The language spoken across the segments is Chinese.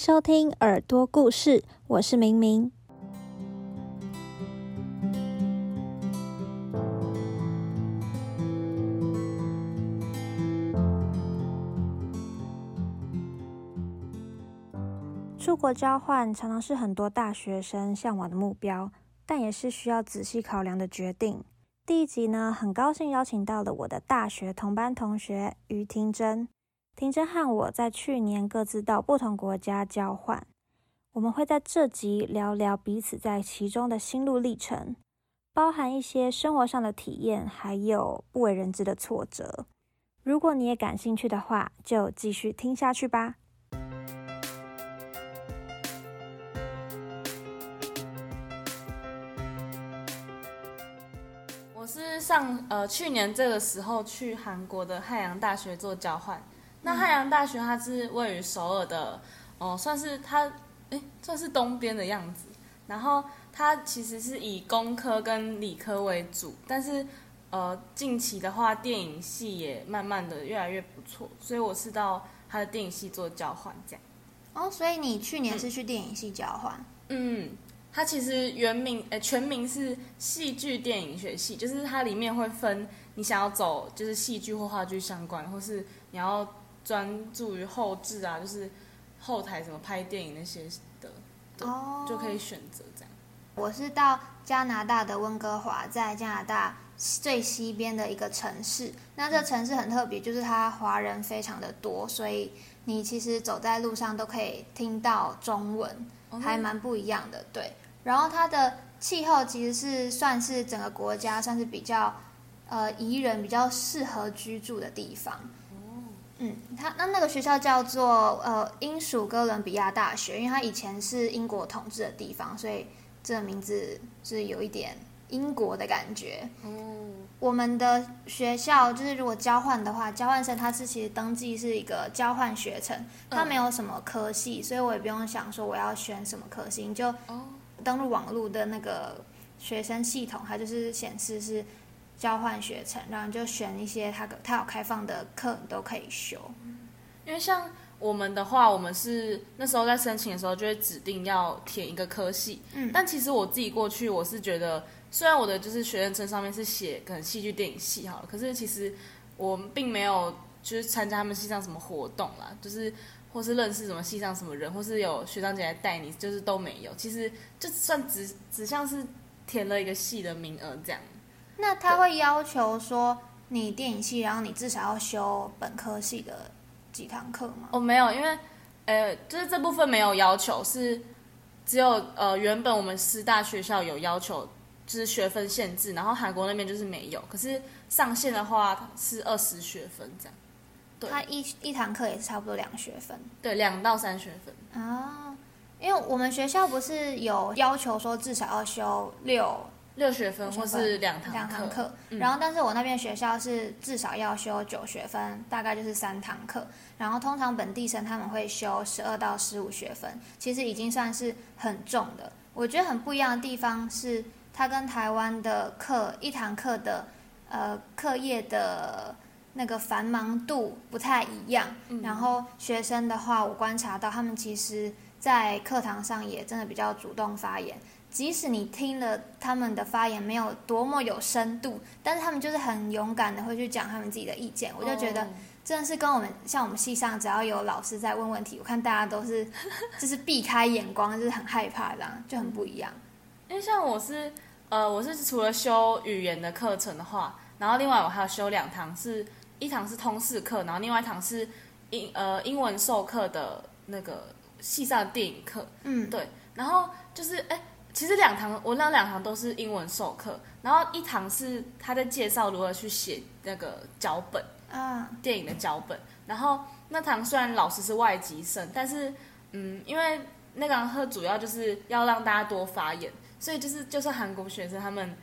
收听耳朵故事，我是明明。出国交换常常是很多大学生向往的目标，但也是需要仔细考量的决定。第一集呢，很高兴邀请到了我的大学同班同学于婷珍。婷真和我在去年各自到不同国家交换，我们会在这集聊聊彼此在其中的心路历程，包含一些生活上的体验，还有不为人知的挫折。如果你也感兴趣的话，就继续听下去吧。我是上呃去年这个时候去韩国的汉阳大学做交换。那汉阳大学它是位于首尔的，哦，算是它哎算是东边的样子。然后它其实是以工科跟理科为主，但是呃近期的话电影系也慢慢的越来越不错，所以我是到它的电影系做交换这样。哦，所以你去年是去电影系交换？嗯。它其实原名呃全名是戏剧电影学系，就是它里面会分你想要走就是戏剧或话剧相关，或是你要专注于后置啊，就是后台怎么拍电影那些的，哦，就可以选择这样。我是到加拿大的温哥华，在加拿大最西边的一个城市。那这城市很特别，就是它华人非常的多，所以你其实走在路上都可以听到中文。还蛮不一样的，对。然后它的气候其实是算是整个国家算是比较呃宜人、比较适合居住的地方。哦。嗯，他那那个学校叫做呃英属哥伦比亚大学，因为它以前是英国统治的地方，所以这个名字是有一点英国的感觉。哦。我们的学校就是，如果交换的话，交换生他是其实登记是一个交换学程，他没有什么科系，所以我也不用想说我要选什么科系，你就登录网络的那个学生系统，它就是显示是交换学程，然后就选一些他他有开放的课，你都可以修。因为像我们的话，我们是那时候在申请的时候就会指定要填一个科系，嗯，但其实我自己过去我是觉得。虽然我的就是学生证上面是写可能戏剧电影系好了，可是其实我们并没有就是参加他们系上什么活动啦，就是或是认识什么系上什么人，或是有学长姐来带你，就是都没有。其实就算只只像是填了一个系的名额这样。那他会要求说你电影系，然后你至少要修本科系的几堂课吗？哦，没有，因为呃，就是这部分没有要求，是只有呃原本我们师大学校有要求。就是学分限制，然后韩国那边就是没有，可是上线的话是二十学分这样。对，它一一堂课也是差不多两学分。对，两到三学分。啊，因为我们学校不是有要求说至少要修六六学分，或是两堂两堂课，然后但是我那边学校是至少要修九学分，大概就是三堂课，然后通常本地生他们会修十二到十五学分，其实已经算是很重的。我觉得很不一样的地方是。它跟台湾的课一堂课的呃课业的那个繁忙度不太一样，然后学生的话，我观察到他们其实，在课堂上也真的比较主动发言，即使你听了他们的发言没有多么有深度，但是他们就是很勇敢的会去讲他们自己的意见，我就觉得真的是跟我们像我们系上只要有老师在问问题，我看大家都是 就是避开眼光，就是很害怕这样，就很不一样。因为像我是，呃，我是除了修语言的课程的话，然后另外我还要修两堂，是一堂是通识课，然后另外一堂是英呃英文授课的那个系上的电影课。嗯，对。然后就是，哎，其实两堂我那两堂都是英文授课，然后一堂是他在介绍如何去写那个脚本啊，电影的脚本。然后那堂虽然老师是外籍生，但是嗯，因为那堂课主要就是要让大家多发言。所以就是，就算韩国学生他们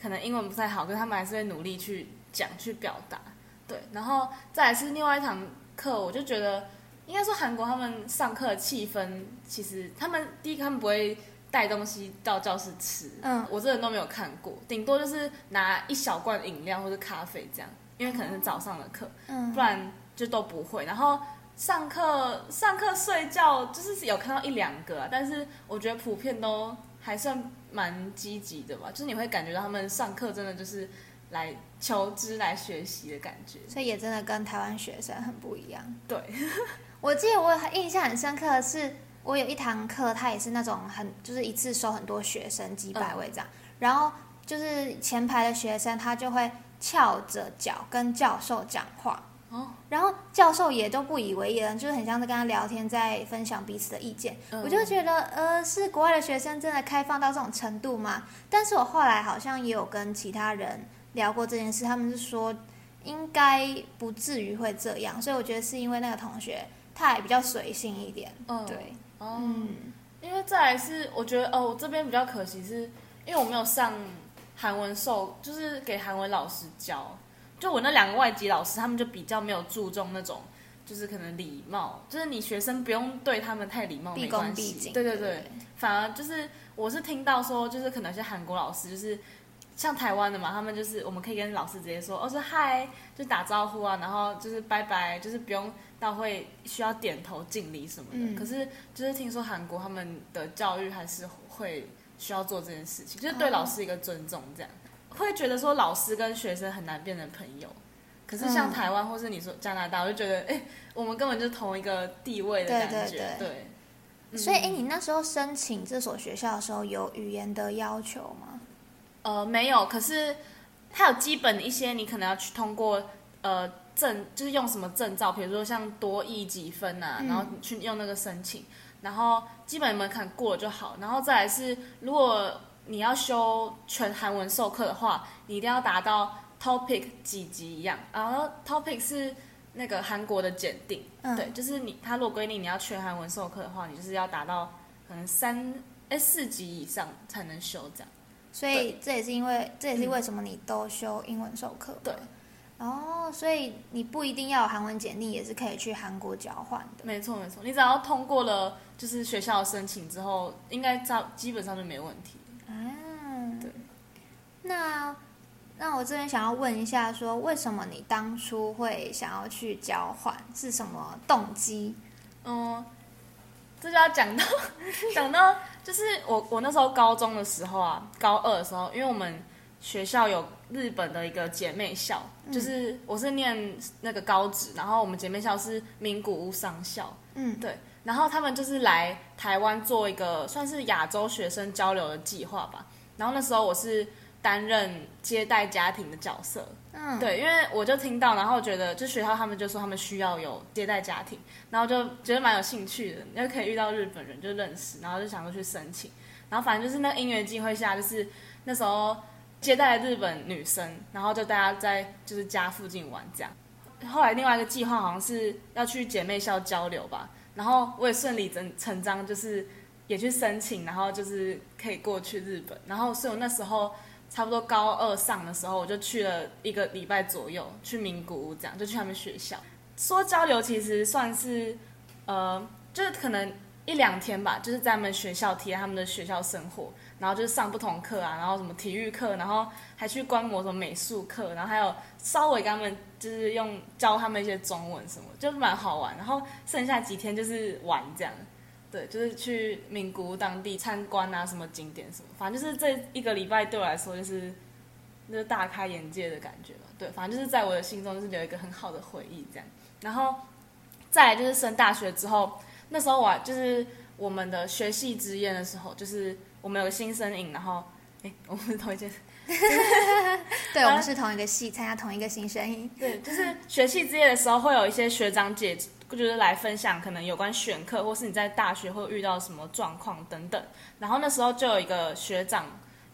可能英文不太好，可是他们还是会努力去讲、去表达。对，然后再来是另外一堂课，我就觉得应该说韩国他们上课的气氛，其实他们第一他们不会带东西到教室吃，嗯，我这人都没有看过，顶多就是拿一小罐饮料或者咖啡这样，因为可能是早上的课，嗯，不然就都不会。然后上课上课睡觉就是有看到一两个啊，但是我觉得普遍都还算蛮积极的吧，就是你会感觉到他们上课真的就是来求知、来学习的感觉。所以也真的跟台湾学生很不一样。对，我记得我印象很深刻的是，我有一堂课，他也是那种很就是一次收很多学生几百位这样，然后就是前排的学生他就会翘着脚跟教授讲话。哦，然后教授也都不以为然，就是很像在跟他聊天，在分享彼此的意见。嗯我就觉得，呃，是国外的学生真的开放到这种程度吗？但是我后来好像也有跟其他人聊过这件事，他们是说应该不至于会这样，所以我觉得是因为那个同学他也比较随性一点。嗯对，哦，嗯，因为再来是我觉得哦，我这边比较可惜是，因为我没有上韩文授，就是给韩文老师教。就我那两个外籍老师，他们就比较没有注重那种，就是可能礼貌，就是你学生不用对他们太礼貌，毕。恭毕敬。对对对，反而就是我是听到说，就是可能有些韩国老师就是像台湾的嘛，他们就是我们可以跟老师直接说，哦说嗨，就打招呼啊，然后就是拜拜，就是不用到会需要点头敬礼什么的。嗯可是就是听说韩国他们的教育还是会需要做这件事情，就是对老师一个尊重这样。会觉得说老师跟学生很难变成朋友，可是像嗯台湾或是你说加拿大，我就觉得哎、我们根本就是同一个地位的对感觉，对对对嗯所以，哎，你那时候申请这所学校的时候，有语言的要求吗？呃，没有，可是它有基本的一些，你可能要去通过呃证，就是用什么证照，比如说像多益几分啊，嗯然后去用那个申请，然后基本门槛过了就好，然后再来是，如果你要修全韩文授课的话，你一定要达到 topic 几级一样，然后 topic 是那个韩国的检定，嗯，对，就是你他如果规定你要全韩文授课的话，你就是要达到可能三哎四级以上才能修这样。所以这也是因为，这也是为什么你都修英文授课。对。哦，所以你不一定要有韩文简历，也是可以去韩国交换的。没错没错，你只要通过了就是学校的申请之后，应该照基本上就没问题。嗯，对。那那我这边想要问一下说为什么你当初会想要去交换？是什么动机？嗯，这就要讲到 讲到，就是我我那时候高中的时候啊，高二的时候，因为我们学校有日本的一个姐妹校，就是我是念那个高职，然后我们姐妹校是名古屋商校，嗯，对，然后他们就是来台湾做一个算是亚洲学生交流的计划吧。然后那时候我是担任接待家庭的角色，嗯，对，因为我就听到，然后觉得就学校他们就说他们需要有接待家庭，然后就觉得蛮有兴趣的，又可以遇到日本人就认识，然后就想说去申请，然后反正就是那个因缘机会下，就是那时候接待日本女生，然后就大家在就是家附近玩这样。后来另外一个计划好像是要去姐妹校交流吧，然后我也顺理成成章，就是也去申请，然后就是可以过去日本，然后所以我那时候差不多高二上的时候，我就去了一个礼拜左右，去名古屋这样，就去他们学校。说交流其实算是，呃，就是可能一两天吧，就是在他们学校体验他们的学校生活，然后就是上不同课啊，然后什么体育课，然后还去观摩什么美术课，然后还有稍微跟他们就是用教他们一些中文什么，就是蛮好玩。然后剩下几天就是玩这样。对，就是去名古屋当地参观啊，什么景点什么，反正就是这一个礼拜对我来说就是就是大开眼界的感觉吧。对，反正就是在我的心中就是留一个很好的回忆这样。然后再来就是升大学之后，那时候我就是我们的学系之宴的时候，就是我们有个新生营，然后哎，我们是同一件 对，我们是同一个系，参加同一个新生营。对，就是学系之夜的时候，会有一些学长姐，就是来分享可能有关选课，或是你在大学会遇到什么状况等等。然后那时候就有一个学长，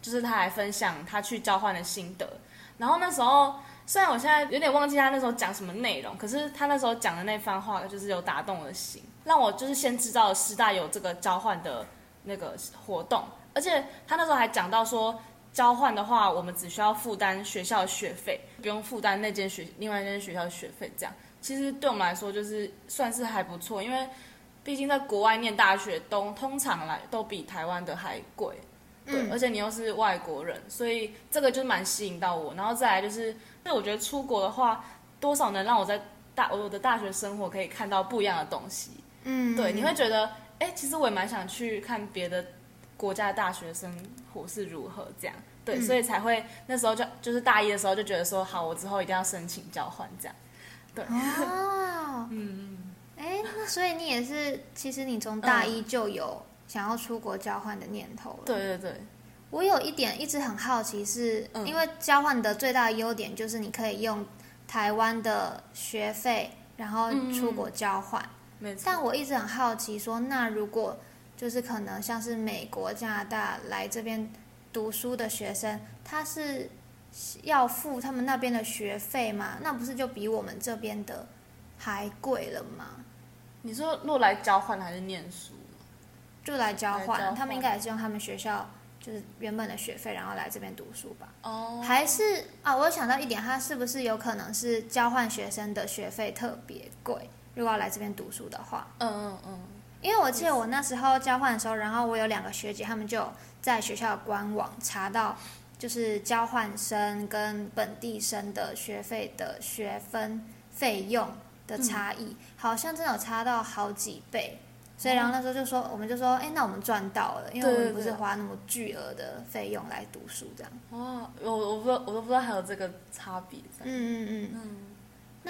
就是他来分享他去交换的心得。然后那时候虽然我现在有点忘记他那时候讲什么内容，可是他那时候讲的那番话就是有打动我的心，让我就是先知道了师大有这个交换的那个活动，而且他那时候还讲到说。交换的话，我们只需要负担学校的学费，不用负担那间学另外一间学校的学费。这样其实对我们来说就是算是还不错，因为毕竟在国外念大学都通常来都比台湾的还贵，对，嗯而且你又是外国人，所以这个就蛮吸引到我。然后再来就是，那我觉得出国的话，多少能让我在大我的大学生活可以看到不一样的东西。嗯，对，你会觉得，哎，其实我也蛮想去看别的国家的大学生活是如何这样。对，嗯所以才会那时候就就是大一的时候就觉得说，好，我之后一定要申请交换这样。对哦，嗯，哎，那所以你也是，其实你从大一就有想要出国交换的念头了。对对对，我有一点一直很好奇是，嗯因为交换的最大的优点就是你可以用台湾的学费，然后出国交换。没错。但我一直很好奇说，那如果就是可能像是美国、加拿大来这边读书的学生，他是要付他们那边的学费吗？那不是就比我们这边的还贵了吗？你说若来交换还是念书？就来交换，交换他们应该也是用他们学校就是原本的学费，然后来这边读书吧？哦，还是啊，我想到一点，他是不是有可能是交换学生的学费特别贵？如果要来这边读书的话，嗯嗯嗯，因为我记得我那时候交换的时候，然后我有两个学姐，她们就在学校的官网查到，就是交换生跟本地生的学费的学分费用的差异，好像真的有差到好几倍。所以，然后那时候就说，我们就说，哎，那我们赚到了，因为我们不是花那么巨额的费用来读书这样。哇，我我不知道，我都不知道还有这个差别在。嗯嗯嗯。嗯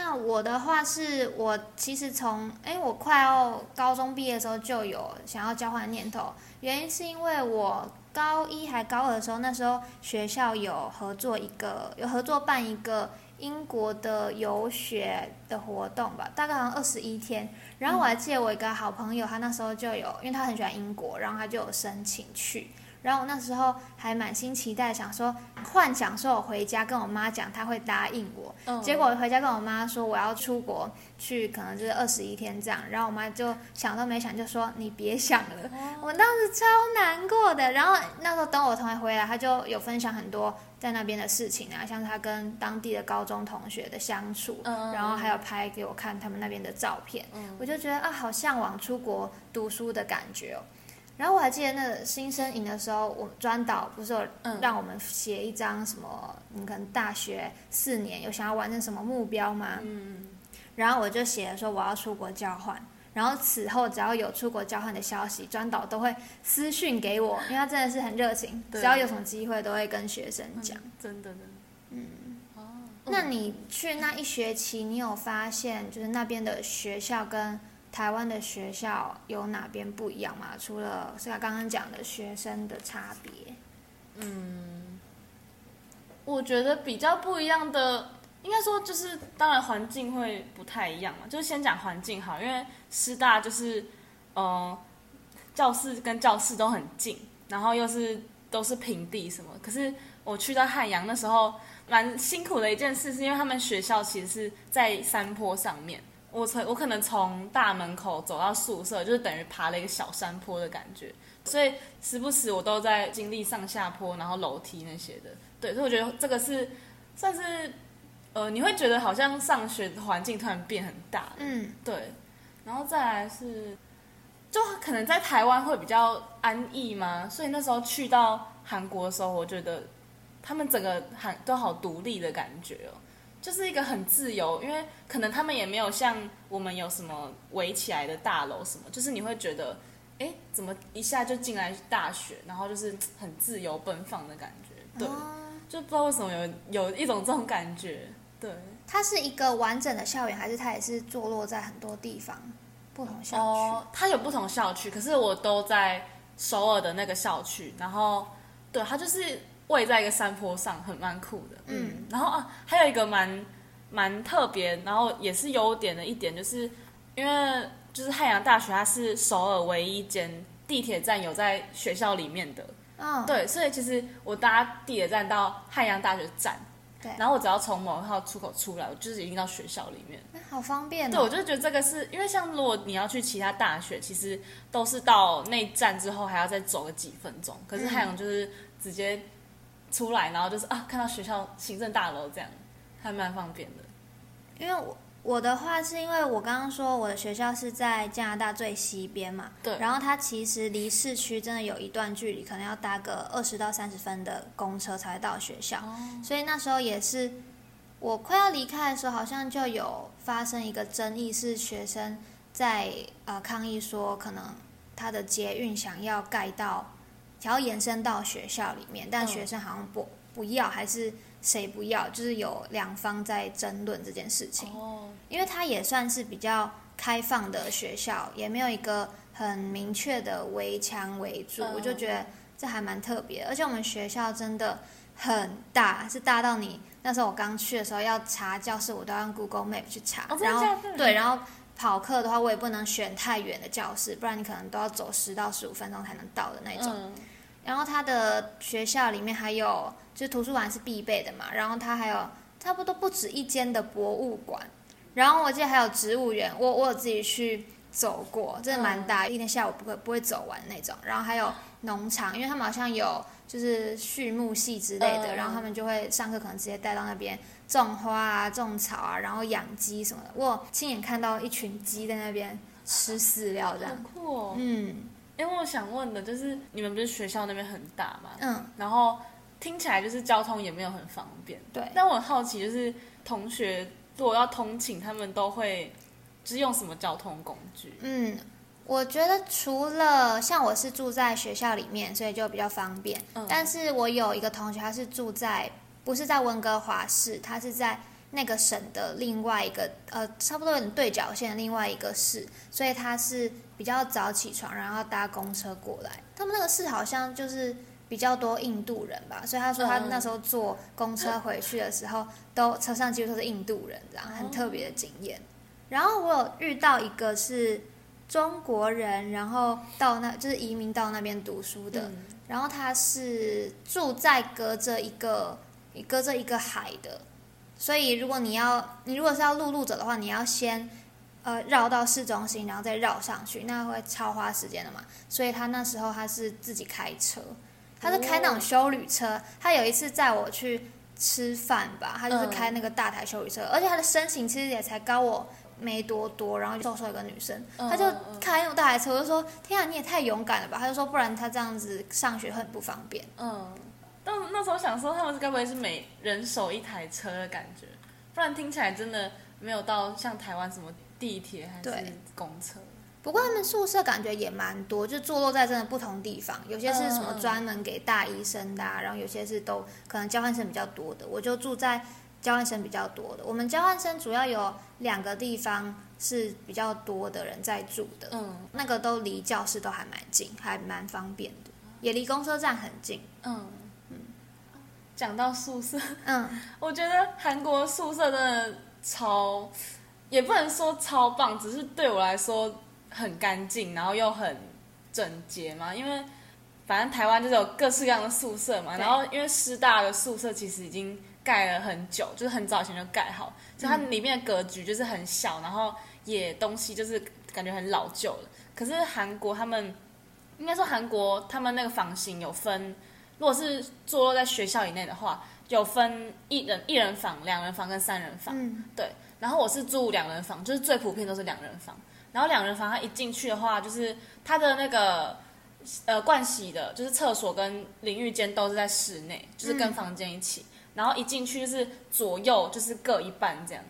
那我的话是我其实从哎我快要高中毕业的时候就有想要交换念头，原因是因为我高一还高二的时候，那时候学校有合作一个有合作办一个英国的游学的活动吧，大概好像二十一天。然后我还记得我一个好朋友，他那时候就有，因为他很喜欢英国，然后他就有申请去。然后我那时候还满心期待，想说幻想说我回家跟我妈讲，她会答应我。嗯结果回家跟我妈说我要出国去，可能就是二十一天这样，然后我妈就想都没想就说你别想了，我当时超难过的。然后那时候等我同学回来，他就有分享很多在那边的事情啊，像是他跟当地的高中同学的相处，嗯然后还有拍给我看他们那边的照片，嗯我就觉得啊，好向往出国读书的感觉哦。然后我还记得那个新生营的时候，我们专导不是有嗯让我们写一张什么，你可能大学四年有想要完成什么目标吗？嗯，然后我就写了说我要出国交换，然后此后只要有出国交换的消息，专导都会私讯给我，因为他真的是很热情，只要有什么机会都会跟学生讲。真的真的。嗯，哦，那你去那一学期，你有发现就是那边的学校跟台湾的学校有哪边不一样吗？除了是他刚刚讲的学生的差别，嗯我觉得比较不一样的，应该说就是，当然环境会不太一样嘛。就是先讲环境好，因为师大就是，呃，教室跟教室都很近，然后又是都是平地什么。可是我去到汉阳那时候，蛮辛苦的一件事，是因为他们学校其实是在山坡上面。我从我可能从大门口走到宿舍，就是等于爬了一个小山坡的感觉，所以时不时我都在经历上下坡，然后楼梯那些的。对，所以我觉得这个是算是呃，你会觉得好像上学的环境突然变很大，嗯。对，然后再来是，就可能在台湾会比较安逸嘛，所以那时候去到韩国的时候，我觉得他们整个韩都好独立的感觉哦，就是一个很自由，因为可能他们也没有像我们有什么围起来的大楼什么，就是你会觉得，哎，怎么一下就进来大学，然后就是很自由奔放的感觉，对，哦就不知道为什么有有一种这种感觉，对。它是一个完整的校园，还是它也是坐落在很多地方不同校区？哦，它有不同校区，可是我都在首尔的那个校区，然后对，它就是位在一个山坡上，很蛮酷的。嗯，然后啊，还有一个蛮蛮特别，然后也是优点的一点，就是因为就是汉阳大学，它是首尔唯一一间地铁站有在学校里面的，嗯，对，所以其实我搭地铁站到汉阳大学站，对然后我只要从某一号出口出来，我就是一定到学校里面。哎好方便对，我哦。就觉得这个是因为像如果你要去其他大学，其实都是到那站之后还要再走个几分钟，可是嗯海洋就是直接出来，然后就是啊看到学校行政大楼这样，还蛮方便的。因为我我的话是因为我刚刚说我的学校是在加拿大最西边嘛，对。然后它其实离市区真的有一段距离，可能要搭个二十到三十分的公车才会到学校，哦。所以那时候也是我快要离开的时候，好像就有发生一个争议，是学生在呃抗议说，可能他的捷运想要盖到，想要延伸到学校里面，但嗯。学生好像不不要，还是谁不要，就是有两方在争论这件事情。哦，因为它也算是比较开放的学校，也没有一个很明确的围墙围住，嗯。我就觉得这还蛮特别。而且我们学校真的很大，是大到你那时候我刚去的时候要查教室，我都要用 Google Map 去查，然后对，然后跑课的话，我也不能选太远的教室，不然你可能都要走十到十五分钟才能到的那种。嗯，然后他的学校里面还有，就是图书馆是必备的嘛，然后他还有差不多不止一间的博物馆，然后我记得还有植物园，我我有自己去走过，真的蛮大，一天下午不会不会走完那种。然后还有农场，因为他们好像有就是畜牧系之类的，嗯然后他们就会上课可能直接带到那边种花啊、种草啊，然后养鸡什么的。我有亲眼看到一群鸡在那边吃饲料这好样。酷哦。嗯因为我想问的就是，你们不是学校那边很大嘛？嗯，然后听起来就是交通也没有很方便。对。但我很好奇，就是同学如果要通勤，他们都会就是用什么交通工具？嗯，我觉得除了像我是住在学校里面，所以就比较方便。嗯但是我有一个同学，他是住在不是在温哥华市，他是在那个省的另外一个呃，差不多有点对角线的另外一个市，所以他是比较早起床，然后搭公车过来。他们那个市好像就是。比较多印度人吧，所以他说他嗯那时候坐公车回去的时候，都车上几乎都是印度人，这样很特别的经验。然后我有遇到一个是中国人，然后到那就是移民到那边读书的，嗯然后他是住在隔着一个隔着一个海的，所以如果你要你如果是要陆路走的话，你要先呃绕到市中心，然后再绕上去，那会超花时间的嘛。所以他那时候他是自己开车，他是开那种修旅车。他有一次载我去吃饭吧，他就是开那个大台修旅车，而且他的身形其实也才高我。没多多，然后瘦瘦一个女生，嗯她就开那种大台车，我就说：“天啊，你也太勇敢了吧！”她就说：“不然她这样子上学很不方便。嗯，但那时候想说，他们该不会是每人手一台车的感觉？不然听起来真的没有到像台湾什么地铁还是对公车。”不过他们宿舍感觉也蛮多，就坐落在真的不同地方，有些是什么专门给大医生的、啊，然后有些是都可能交换生比较多的。我就住在交换生比较多的，我们交换生主要有两个地方是比较多的人在住的，嗯那个都离教室都还蛮近，还蛮方便的，也离公车站很近。嗯讲到宿舍，嗯，我觉得韩国宿舍真的超，也不能说超棒，只是对我来说很干净，然后又很整洁嘛。因为反正台湾就是有各式各样的宿舍嘛，然后因为师大的宿舍其实已经盖了很久，就是很早以前就盖好，所以它里面的格局就是很小，然后也东西就是感觉很老旧了。可是韩国他们应该说韩国他们那个房型有分。如果是坐落在学校以内的话，有分一人一人房、两人房跟三人房。嗯，对然后我是住两人房，就是最普遍都是两人房。然后两人房它一进去的话，就是它的那个呃盥洗的，就是厕所跟淋浴间都是在室内，就是跟嗯房间一起。然后一进去就是左右就是各一半这样。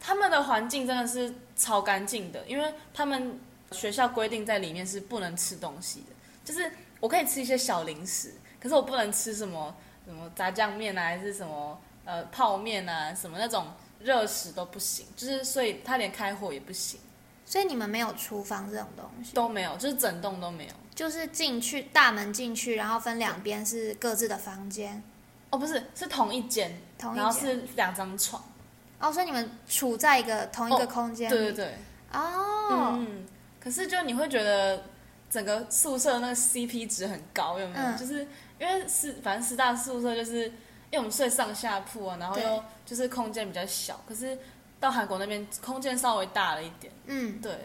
他们的环境真的是超干净的，因为他们学校规定在里面是不能吃东西的，就是我可以吃一些小零食，可是我不能吃什么什么炸酱面啊，还是什么呃泡面啊，什么那种热食都不行，就是所以他连开火也不行，所以你们没有厨房这种东西，都没有，就是整栋都没有。就是进去大门进去，然后分两边是各自的房间，哦，不是，是同一间，同一间。然后是两张床。哦，所以你们处在一个同一个哦空间里。对对对，哦，嗯，可是就你会觉得整个宿舍那个 CP 值很高，有没有？嗯就是因为师反正师大宿舍就是因为我们睡上下铺啊，然后对。又就是空间比较小，可是到韩国那边空间稍微大了一点，嗯，对。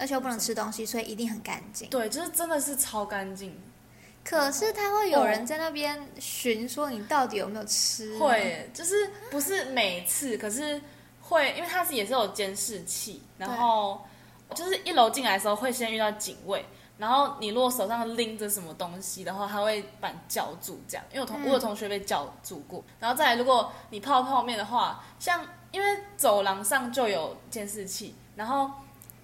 而且又不能吃东西，所以一定很干净。对，就是真的是超干净，可是他会有人在那边巡，说你到底有没有吃？会耶就是不是每次，可是会，因为它是也是有监视器，然后就是一楼进来的时候会先遇到警卫，然后你如果手上拎着什么东西的话，他会把你叫住，这样。因为我同、嗯我有同学被叫住过。然后再来，如果你泡泡面的话，像因为走廊上就有监视器，然后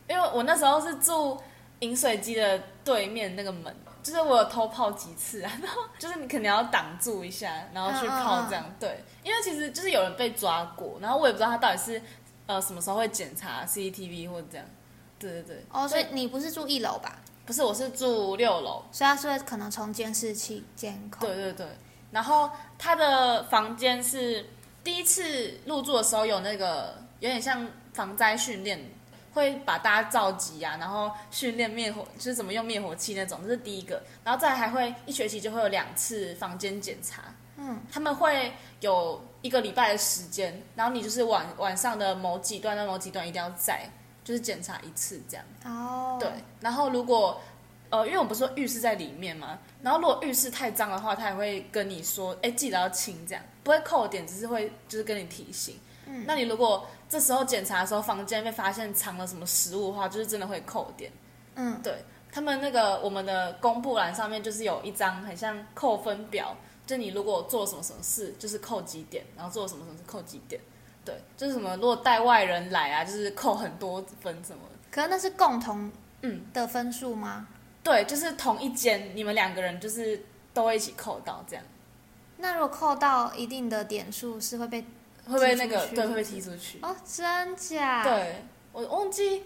因为我那时候是住饮水机的对面那个门，就是我有偷泡几次啊，然后就是你肯定要挡住一下，然后去泡这样。对，因为其实就是有人被抓过，然后我也不知道他到底是呃什么时候会检查 CCTV 或者这样。对对对，哦，所以你不是住一楼吧？不是，我是住六楼。所以他是会可能从监视器监控。对对对，然后他的房间是第一次入住的时候有那个有点像防灾训练，会把大家召集啊，然后训练灭火，就是怎么用灭火器那种，这是第一个。然后再还会一学期就会有两次房间检查，嗯，他们会有一个礼拜的时间，然后你就是晚晚上的某几段到某几段一定要在，就是检查一次这样。哦，对，然后如果呃，因为我不是说浴室在里面嘛，然后如果浴室太脏的话，他也会跟你说，哎，记得要清，这样不会扣点，只是会就是跟你提醒。嗯，那你如果这时候检查的时候，房间被发现藏了什么食物的话，就是真的会扣点。嗯，对他们那个我们的公布栏上面就是有一张很像扣分表，就你如果做什么什么事，就是扣几点，然后做什么什么事扣几点。对，就是什么如果带外人来啊，就是扣很多分什么。可是那是共同嗯的分数吗？对，就是同一间，你们两个人就是都会一起扣到，这样那如果扣到一定的点数，是会被会不会那个对会被踢出去？哦，真假？，对我忘记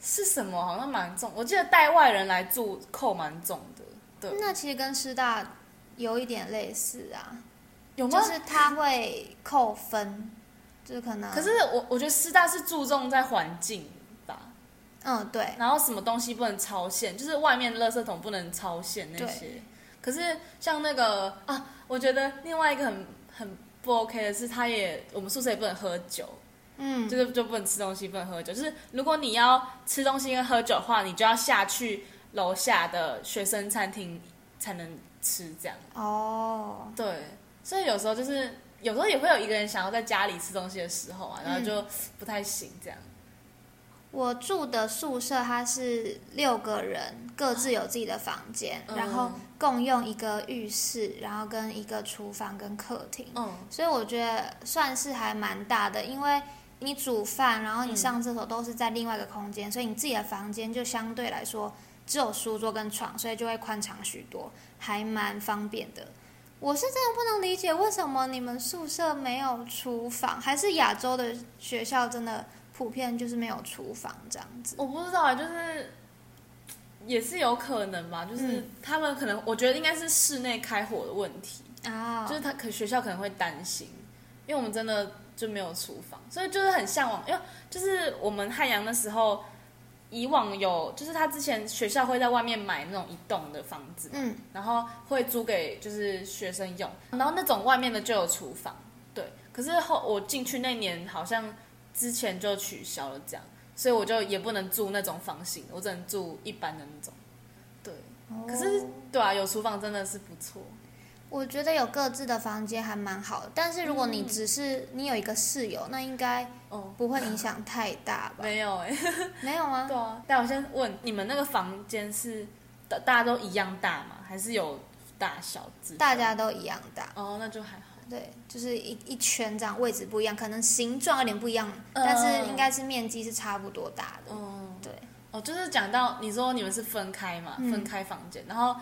是什么，好像蛮重，我记得带外人来住扣蛮重的，对，那其实跟师大有一点类似啊，有吗？就是他会扣分，就是可能，可是我我觉得师大是注重在环境吧，嗯，对，然后什么东西不能超限，就是外面垃圾桶不能超限那些对。可是像那个啊，我觉得另外一个很很不 OK 的是，他也我们宿舍也不能喝酒。嗯，就是就不能吃东西，不能喝酒。就是如果你要吃东西跟喝酒的话，你就要下去楼下的学生餐厅才能吃这样。哦，对，所以有时候就是有时候也会有一个人想要在家里吃东西的时候啊，然后嗯就不太行这样。我住的宿舍它是六个人，各自有自己的房间，嗯然后共用一个浴室，然后跟一个厨房跟客厅，嗯，所以我觉得算是还蛮大的，因为你煮饭，然后你上厕所都是在另外一个空间，所以你自己的房间就相对来说只有书桌跟床，所以就会宽敞许多，还蛮方便的。我是真的不能理解为什么你们宿舍没有厨房，还是亚洲的学校真的普遍就是没有厨房这样子。我不知道啊，就是也是有可能吧，就是嗯他们可能我觉得应该是室内开火的问题。啊，就是他可学校可能会担心，因为我们真的就没有厨房，所以就是很向往。因为就是我们汉阳的时候，以往有就是他之前学校会在外面买那种一栋的房子，嗯，然后会租给就是学生用，然后那种外面的就有厨房，对。可是后我进去那年好像之前就取消了这样，所以我就也不能住那种房型，我只能住一般的那种。对，可是哦对啊，有厨房真的是不错。我觉得有各自的房间还蛮好的，但是如果你嗯只是你有一个室友，那应该哦，不会影响太大吧？没有哎、没有吗？对啊，但我先问你们那个房间是大大家都一样大吗？还是有大小之？大家都一样大，哦，那就还好。对，就是一一圈这样，位置不一样，可能形状有点不一样，嗯但是应该是面积是差不多大的。哦，对，哦，就是讲到你说你们是分开嘛，嗯分开房间，然后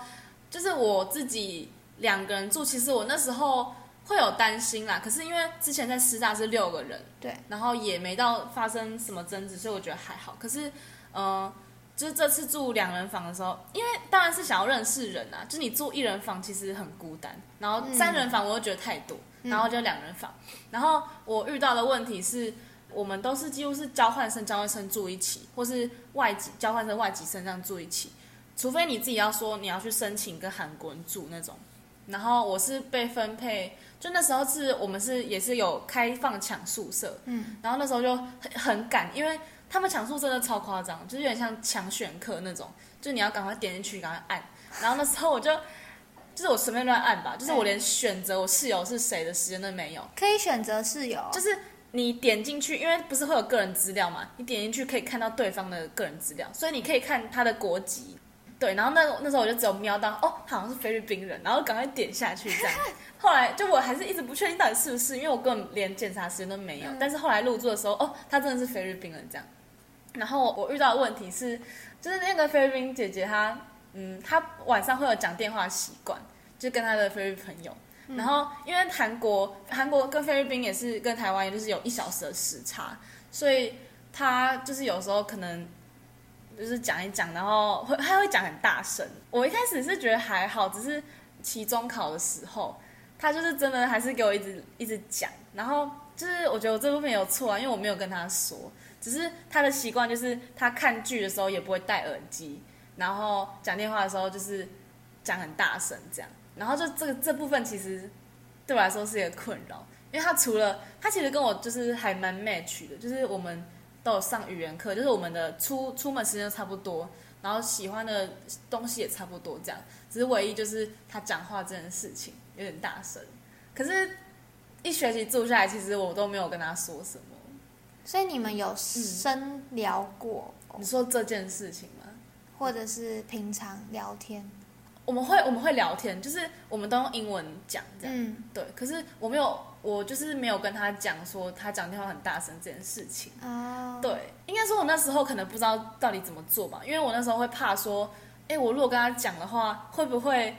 就是我自己两个人住，其实我那时候会有担心啦，可是因为之前在师大是六个人，对，然后也没到发生什么争执，所以我觉得还好。可是，呃，就是这次住两人房的时候，因为当然是想要认识人啊，就是你住一人房其实很孤单，然后三人房我又觉得太多，嗯然后就两人房。然后我遇到的问题是，我们都是几乎是交换生、交换生住一起，或是外籍交换生、外籍生这样住一起，除非你自己要说你要去申请跟韩国人住那种。然后我是被分配，就那时候是我们是也是有开放抢宿舍，嗯，然后那时候就很很赶，因为他们抢宿真的超夸张，就是有点像抢选课那种，就你要赶快点进去，赶快按。然后那时候我就，就是我随便乱按吧，就是我连选择我室友是谁的时间都没有，可以选择室友，就是你点进去，因为不是会有个人资料嘛，你点进去可以看到对方的个人资料，所以你可以看他的国籍，对，然后那那时候我就只有瞄到哦，他好像是菲律宾人，然后赶快点下去这样。后来就我还是一直不确定到底是不是，因为我根本连检查时间都没有。但是后来入住的时候，哦，他真的是菲律宾人这样。然后我遇到的问题是，就是那个菲律宾姐姐她，嗯，她晚上会有讲电话习惯，就跟她的菲律宾朋友。然后因为韩国韩国跟菲律宾也是跟台湾，也就是有一小时的时差，所以她就是有时候可能就是讲一讲，然后会他会讲很大声。我一开始是觉得还好，只是期中考的时候。他就是真的，还是给我一直一直讲，然后就是我觉得我这部分有错啊，因为我没有跟他说，只是他的习惯就是他看剧的时候也不会戴耳机，然后讲电话的时候就是讲很大声这样，然后就这个这部分其实对我来说是一个困扰，因为他除了他其实跟我就是还蛮 match 的，就是我们都有上语言课，就是我们的出出门时间都差不多，然后喜欢的东西也差不多这样，只是唯一就是他讲话这件事情。有点大声，可是，一学期住下来，其实我都没有跟他说什么。所以你们有深聊过？你说这件事情吗？或者是平常聊天？我们会我们会聊天，就是我们都用英文讲这样。嗯，对。可是我没有，我就是没有跟他讲说他讲电话很大声这件事情。哦。对，应该说我那时候可能不知道到底怎么做吧，因为我那时候会怕说，哎，我如果跟他讲的话，会不会？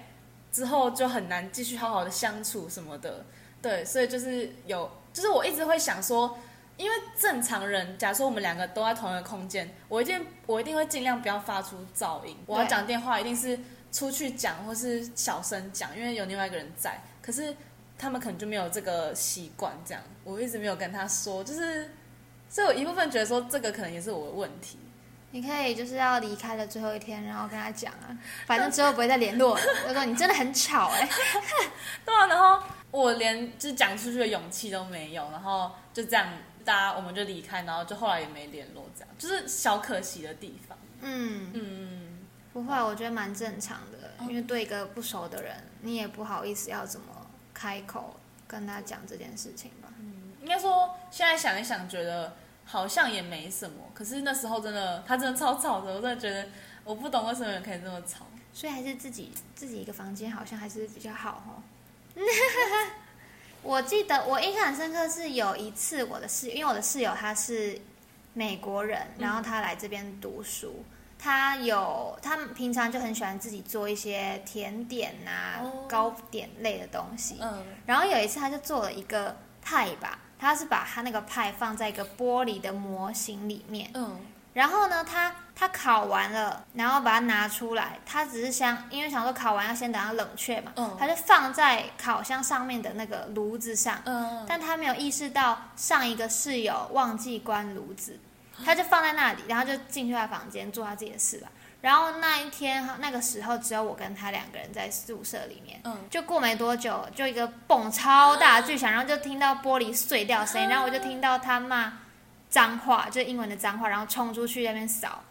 之后就很难继续好好的相处什么的，对，所以就是有，就是我一直会想说，因为正常人，假如说我们两个都在同一个空间，我一定我一定会尽量不要发出噪音，我要讲电话一定是出去讲或是小声讲，因为有另外一个人在。可是他们可能就没有这个习惯，这样我一直没有跟他说，就是，所以我一部分觉得说这个可能也是我的问题。你可以就是要离开的最后一天，然后跟他讲啊，反正之后不会再联络了。我说你真的很吵哎，对啊，然后我连就是讲出去的勇气都没有，然后就这样，大家我们就离开，然后就后来也没联络，这样就是小可惜的地方。嗯嗯，不会，我觉得蛮正常的，因为对一个不熟的人，你也不好意思要怎么开口跟他讲这件事情吧。嗯，应该说现在想一想，觉得。好像也没什么，可是那时候真的，他真的超吵的，我真的觉得我不懂为什么人可以这么吵。所以还是自己自己一个房间好像还是比较好哈。我记得我印象很深刻是有一次我的室友，因为我的室友他是美国人，然后他来这边读书，他有他平常就很喜欢自己做一些甜点啊、糕点类的东西。嗯。然后有一次他就做了一个派吧。他是把他那个派放在一个玻璃的模型里面，嗯，然后呢，他他烤完了，然后把它拿出来，他只是想，因为想说烤完要先等它冷却嘛，嗯，他就放在烤箱上面的那个炉子上，嗯，但他没有意识到上一个室友忘记关炉子，他就放在那里，然后就进去他房间做他自己的事吧。然后那一天那个时候只有我跟他两个人在宿舍里面，嗯，就过没多久，就一个蹦超大巨响，然后就听到玻璃碎掉声音，然后我就听到他骂脏话，就英文的脏话，然后冲出去那边扫，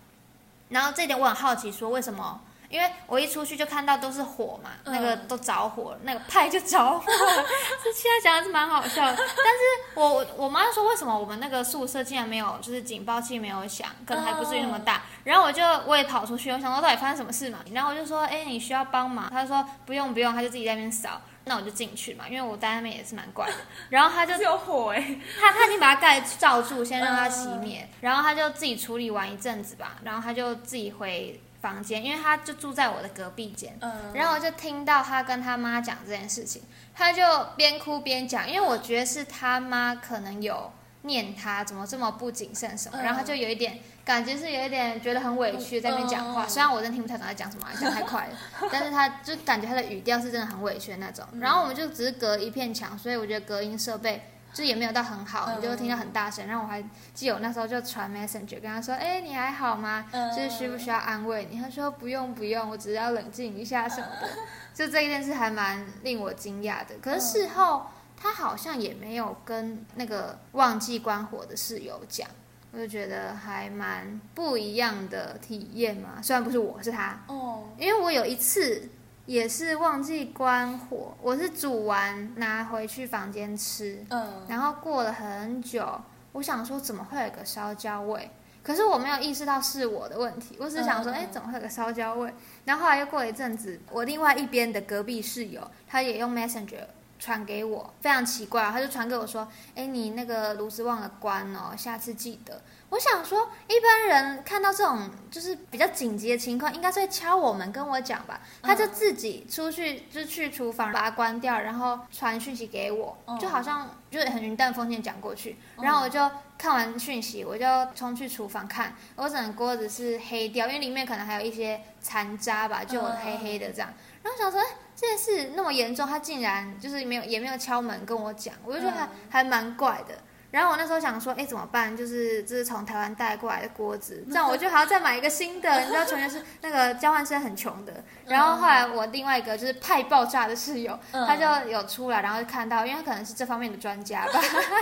然后这点我很好奇，说为什么？因为我一出去就看到都是火嘛，那个都着火，那个派就着火。这现在讲的是蛮好笑的，但是我我妈说为什么我们那个宿舍竟然没有就是警报器没有响，可能还不至于那么大。然后我就我也跑出去，我想说到底发生什么事嘛。然后我就说，哎，你需要帮忙？他说不用不用，他就自己在那边扫。那我就进去嘛，因为我待那边也是蛮怪的。然后他就有火哎，他他已经把它盖罩住，先让它熄灭。然后他就自己处理完一阵子吧，然后他就自己回。房间，因为他就住在我的隔壁间，然后我就听到他跟他妈讲这件事情，他就边哭边讲，因为我觉得是他妈可能有念他怎么这么不谨慎什么，然后他就有一点感觉是有一点觉得很委屈在那边讲话，虽然我真听不太懂他讲什么，讲太快了，但是他就感觉他的语调是真的很委屈的那种，然后我们就只是隔一片墙，所以我觉得隔音设备。就也没有到很好，你就会听到很大声。然后我还记得我那时候就传 Messenger 跟他说：“哎，你还好吗？就是需不需要安慰你？”他说：“不用不用，我只是要冷静一下什么的。”就这一件事还蛮令我惊讶的。可是事后他好像也没有跟那个忘记关火的室友讲，我就觉得还蛮不一样的体验嘛。虽然不是我是他哦，因为我有一次。也是忘记关火，我是煮完拿回去房间吃，嗯，然后过了很久，我想说怎么会有个烧焦味，可是我没有意识到是我的问题，我只是想说，哎、怎么会有个烧焦味？然后后来又过了一阵子，我另外一边的隔壁室友，他也用 Messenger 传给我，非常奇怪，他就传给我说，哎，你那个炉子忘了关哦，下次记得。我想说，一般人看到这种就是比较紧急的情况，应该是会敲我们跟我讲吧。他就自己出去，就去厨房把它关掉，然后传讯息给我，嗯就好像就是很云淡风轻讲过去。然后我就看完讯息，我就冲去厨房看，我整个锅子是黑掉，因为里面可能还有一些残渣吧，就黑黑的这样。然后想说，哎，这件事那么严重，他竟然就是没有也没有敲门跟我讲，我就觉得还、还蛮怪的。然后我那时候想说，哎，怎么办？就是这是从台湾带过来的锅子，这样我就还要再买一个新的。你知道，穷人是那个交换生很穷的。然后后来我另外一个就是派爆炸的室友，嗯他就有出来，然后就看到，因为他可能是这方面的专家吧，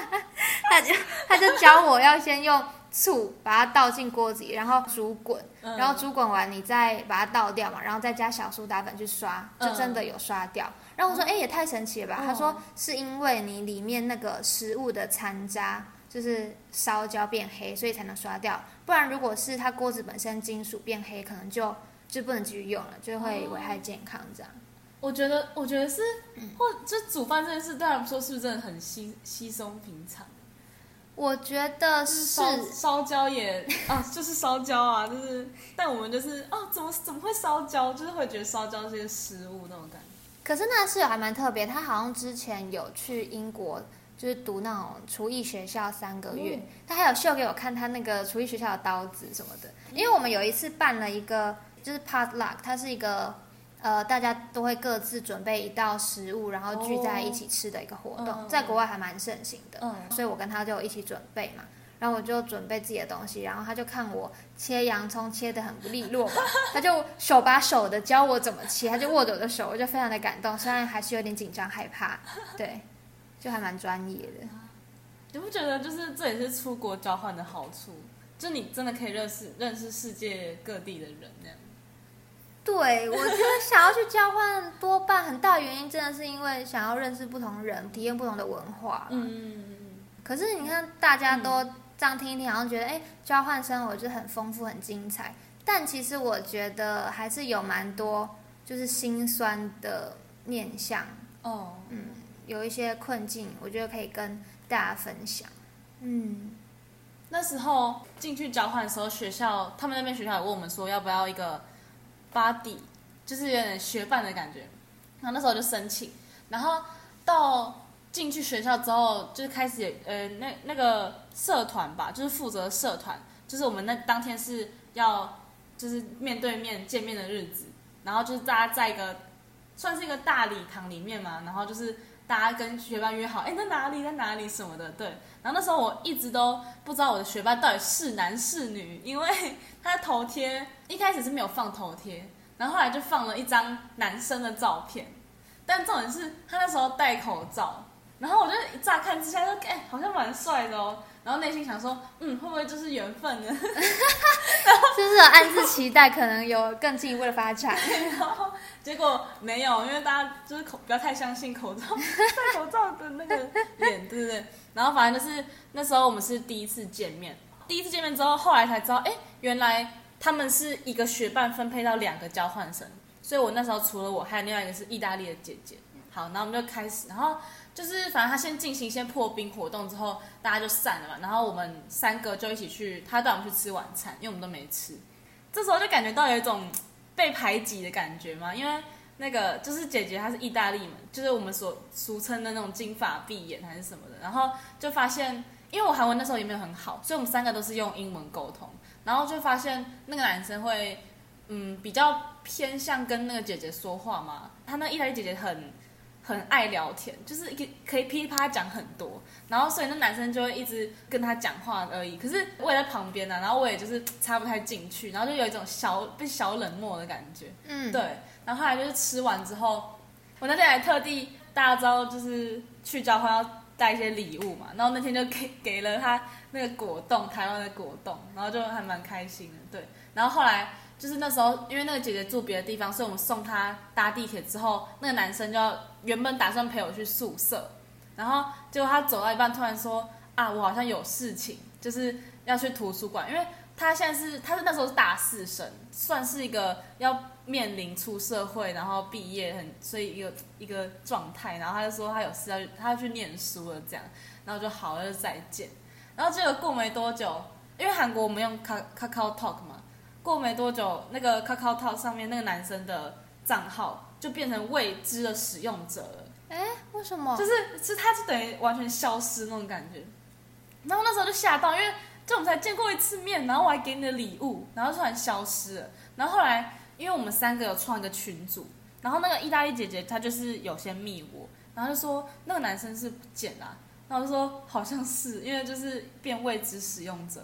他就他就教我要先用醋把它倒进锅子里，然后煮滚，嗯然后煮滚完你再把它倒掉嘛，然后再加小苏打粉去刷，就嗯真的有刷掉。然后我说，哎、也太神奇了吧？哦他说是因为你里面那个食物的残渣。就是烧焦变黑，所以才能刷掉。不然如果是它锅子本身金属变黑，可能就就不能继续用了，就会危害健康这样。我觉得，我觉得是，或就煮饭这件事，对他们说是不是真的很稀稀松平常？我觉得是是烧烧焦也啊，就是烧焦啊，就是，但我们就是哦，怎么怎么会烧焦？就是会觉得烧焦是一个食物那种感觉。可是那个室友还蛮特别，他好像之前有去英国，就是读那种厨艺学校三个月，他还有秀给我看他那个厨艺学校的刀子什么的。因为我们有一次办了一个就是 potluck，它是一个呃大家都会各自准备一道食物，然后聚在一起吃的一个活动，在国外还蛮盛行的。嗯所以我跟他就一起准备嘛。然后我就准备自己的东西，然后他就看我切洋葱切得很不利落吧，他就手把手的教我怎么切，他就握着我的手，我就非常的感动，虽然还是有点紧张害怕，对，就还蛮专业的。你不觉得就是这也是出国交换的好处？就你真的可以认识认识世界各地的人那样。对，我觉得想要去交换，多半很大原因真的是因为想要认识不同人，体验不同的文化。嗯，可是你看，大家都这样听一听，好像觉得哎，交换生活就很丰富、很精彩。但其实我觉得还是有蛮多就是心酸的面向，哦，嗯有一些困境，我觉得可以跟大家分享。嗯，那时候进去交换的时候，学校他们那边学校也问我们说要不要一个 body，就是有点学伴的感觉。然后那时候就申请，然后到进去学校之后，就是开始呃那那个社团吧，就是负责社团，就是我们那当天是要就是面对面见面的日子，然后就是大家在一个算是一个大礼堂里面嘛，然后就是大家跟学霸约好，哎，在哪里，在哪里什么的，对。然后那时候我一直都不知道我的学霸到底是男是女，因为他的头贴一开始是没有放头贴，然后后来就放了一张男生的照片，但重点是他那时候戴口罩，然后我就一乍看之下就哎、好像蛮帅的哦，然后内心想说，嗯，会不会就是缘分呢？就是暗自期待，可能有更进一步的发展。然后结果没有，因为大家就是口不要太相信口罩戴口罩的那个脸，对不对？然后反正就是那时候我们是第一次见面，第一次见面之后，后来才知道，哎，原来他们是一个学伴分配到两个交换生，所以我那时候除了我，还有另外一个是意大利的姐姐。好，然后我们就开始，然后就是反正他先进行一些破冰活动之后，大家就散了嘛，然后我们三个就一起去，他带我们去吃晚餐，因为我们都没吃。这时候就感觉到有一种被排挤的感觉嘛，因为那个就是姐姐她是意大利嘛，就是我们所俗称的那种金发碧眼还是什么的，然后就发现，因为我韩文那时候也没有很好，所以我们三个都是用英文沟通，然后就发现那个男生会嗯比较偏向跟那个姐姐说话嘛，他那意大利姐姐很。很爱聊天，就是可以可以噼里啪啦讲很多，然后所以那男生就会一直跟他讲话而已。可是我也在旁边呢、啊，然后我也就是插不太进去，然后就有一种小被小冷漠的感觉。嗯，对，然后后来就是吃完之后，我那天还特地大家知道就是去交换要带一些礼物嘛，然后那天就给给了他那个果冻，台湾的果冻，然后就还蛮开心的。对，然后后来就是那时候因为那个姐姐住别的地方，所以我们送她搭地铁之后，那个男生就要原本打算陪我去宿舍，然后结果他走到一半突然说啊，我好像有事情，就是要去图书馆，因为他现在是他是那时候是大四生，算是一个要面临出社会，然后毕业很所以一个一个状态，然后他就说他有事要去他要去念书了这样，然后就好了就再见，然后结果过没多久，因为韩国我们用 Kakao Talk 嘛，过没多久那个 Kakao Talk 上面那个男生的账号就变成未知的使用者了。哎，为什么？就是是他就等于完全消失那种感觉，然后那时候就吓到，因为就我们才见过一次面，然后我还给你的礼物，然后突然消失了。然后后来因为我们三个有创一个群组，然后那个意大利姐姐她就是有先密我，然后就说那个男生是不见了，然后就说好像是因为就是变未知使用者，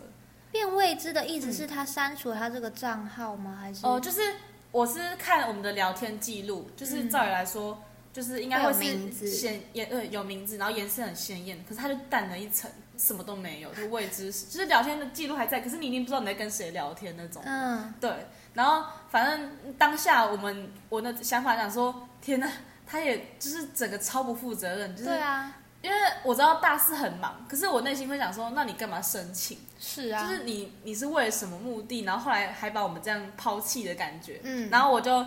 变未知的意思是他删除了他这个账号吗？还是哦、就是我是看我们的聊天记录，就是照理来说。就是应该会会有名字是鲜颜呃有名字，然后颜色很鲜艳，可是它就淡了一层，什么都没有，就未知，就是聊天的记录还在，可是你已经不知道你在跟谁聊天那种。嗯，对，然后反正当下我们我的想法想说，天呐，他也就是整个超不负责任，就是对啊，因为我知道大四很忙，可是我内心会想说，那你干嘛申请？是啊，就是你你是为了什么目的？然后后来还把我们这样抛弃的感觉。嗯，然后我就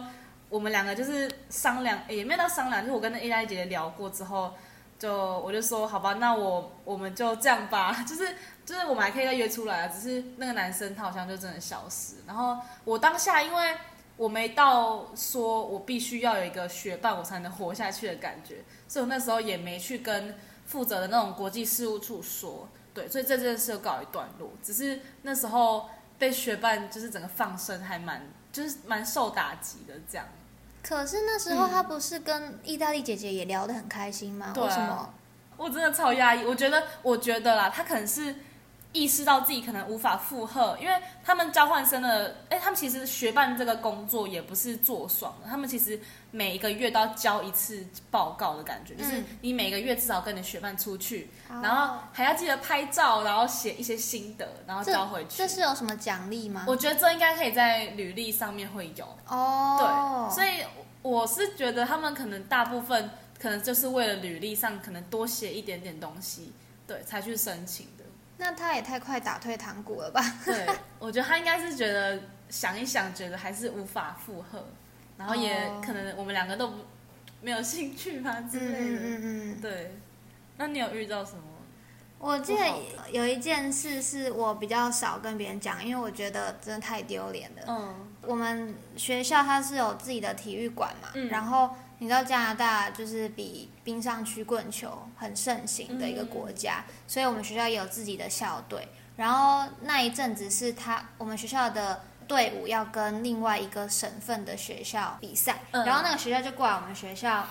我们两个就是商量，也没有到商量，就是我跟那 A 姐姐聊过之后，就我就说好吧，那我我们就这样吧，就是就是我们还可以再约出来啊，只是那个男生他好像就真的消失。然后我当下因为我没到说我必须要有一个学伴我才能活下去的感觉，所以我那时候也没去跟负责的那种国际事务处说，对，所以这件事就告一段落。只是那时候被学办就是整个放生，还蛮就是蛮受打击的这样。可是那时候他不是跟意大利姐姐也聊得很开心吗？为什么？我真的超压抑。我觉得，我觉得啦，他可能是意识到自己可能无法负荷，因为他们交换生的，哎，他们其实学办这个工作也不是做爽的，他们其实每一个月都要交一次报告的感觉，就是嗯你每个月至少跟你学伴出去，哦然后还要记得拍照，然后写一些心得，然后交回去。这是有什么奖励吗？我觉得这应该可以在履历上面会有。哦，对，所以我是觉得他们可能大部分可能就是为了履历上可能多写一点点东西，对，才去申请的。那他也太快打退堂鼓了吧？对，我觉得他应该是觉得想一想，觉得还是无法负荷，然后也哦可能我们两个都不没有兴趣吧之嗯类的。嗯嗯嗯。对，那你有遇到什么？我记得有一件事是我比较少跟别人讲，因为我觉得真的太丢脸了。嗯我们学校它是有自己的体育馆嘛，嗯然后你知道加拿大就是比冰上曲棍球很盛行的一个国家，嗯所以我们学校也有自己的校队。然后那一阵子是他我们学校的队伍要跟另外一个省份的学校比赛，嗯然后那个学校就过来我们学校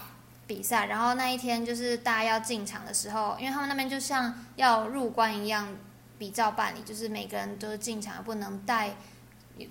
比赛，然后那一天就是大家要进场的时候，因为他们那边就像要入关一样，比照办理，就是每个人都是进场不能带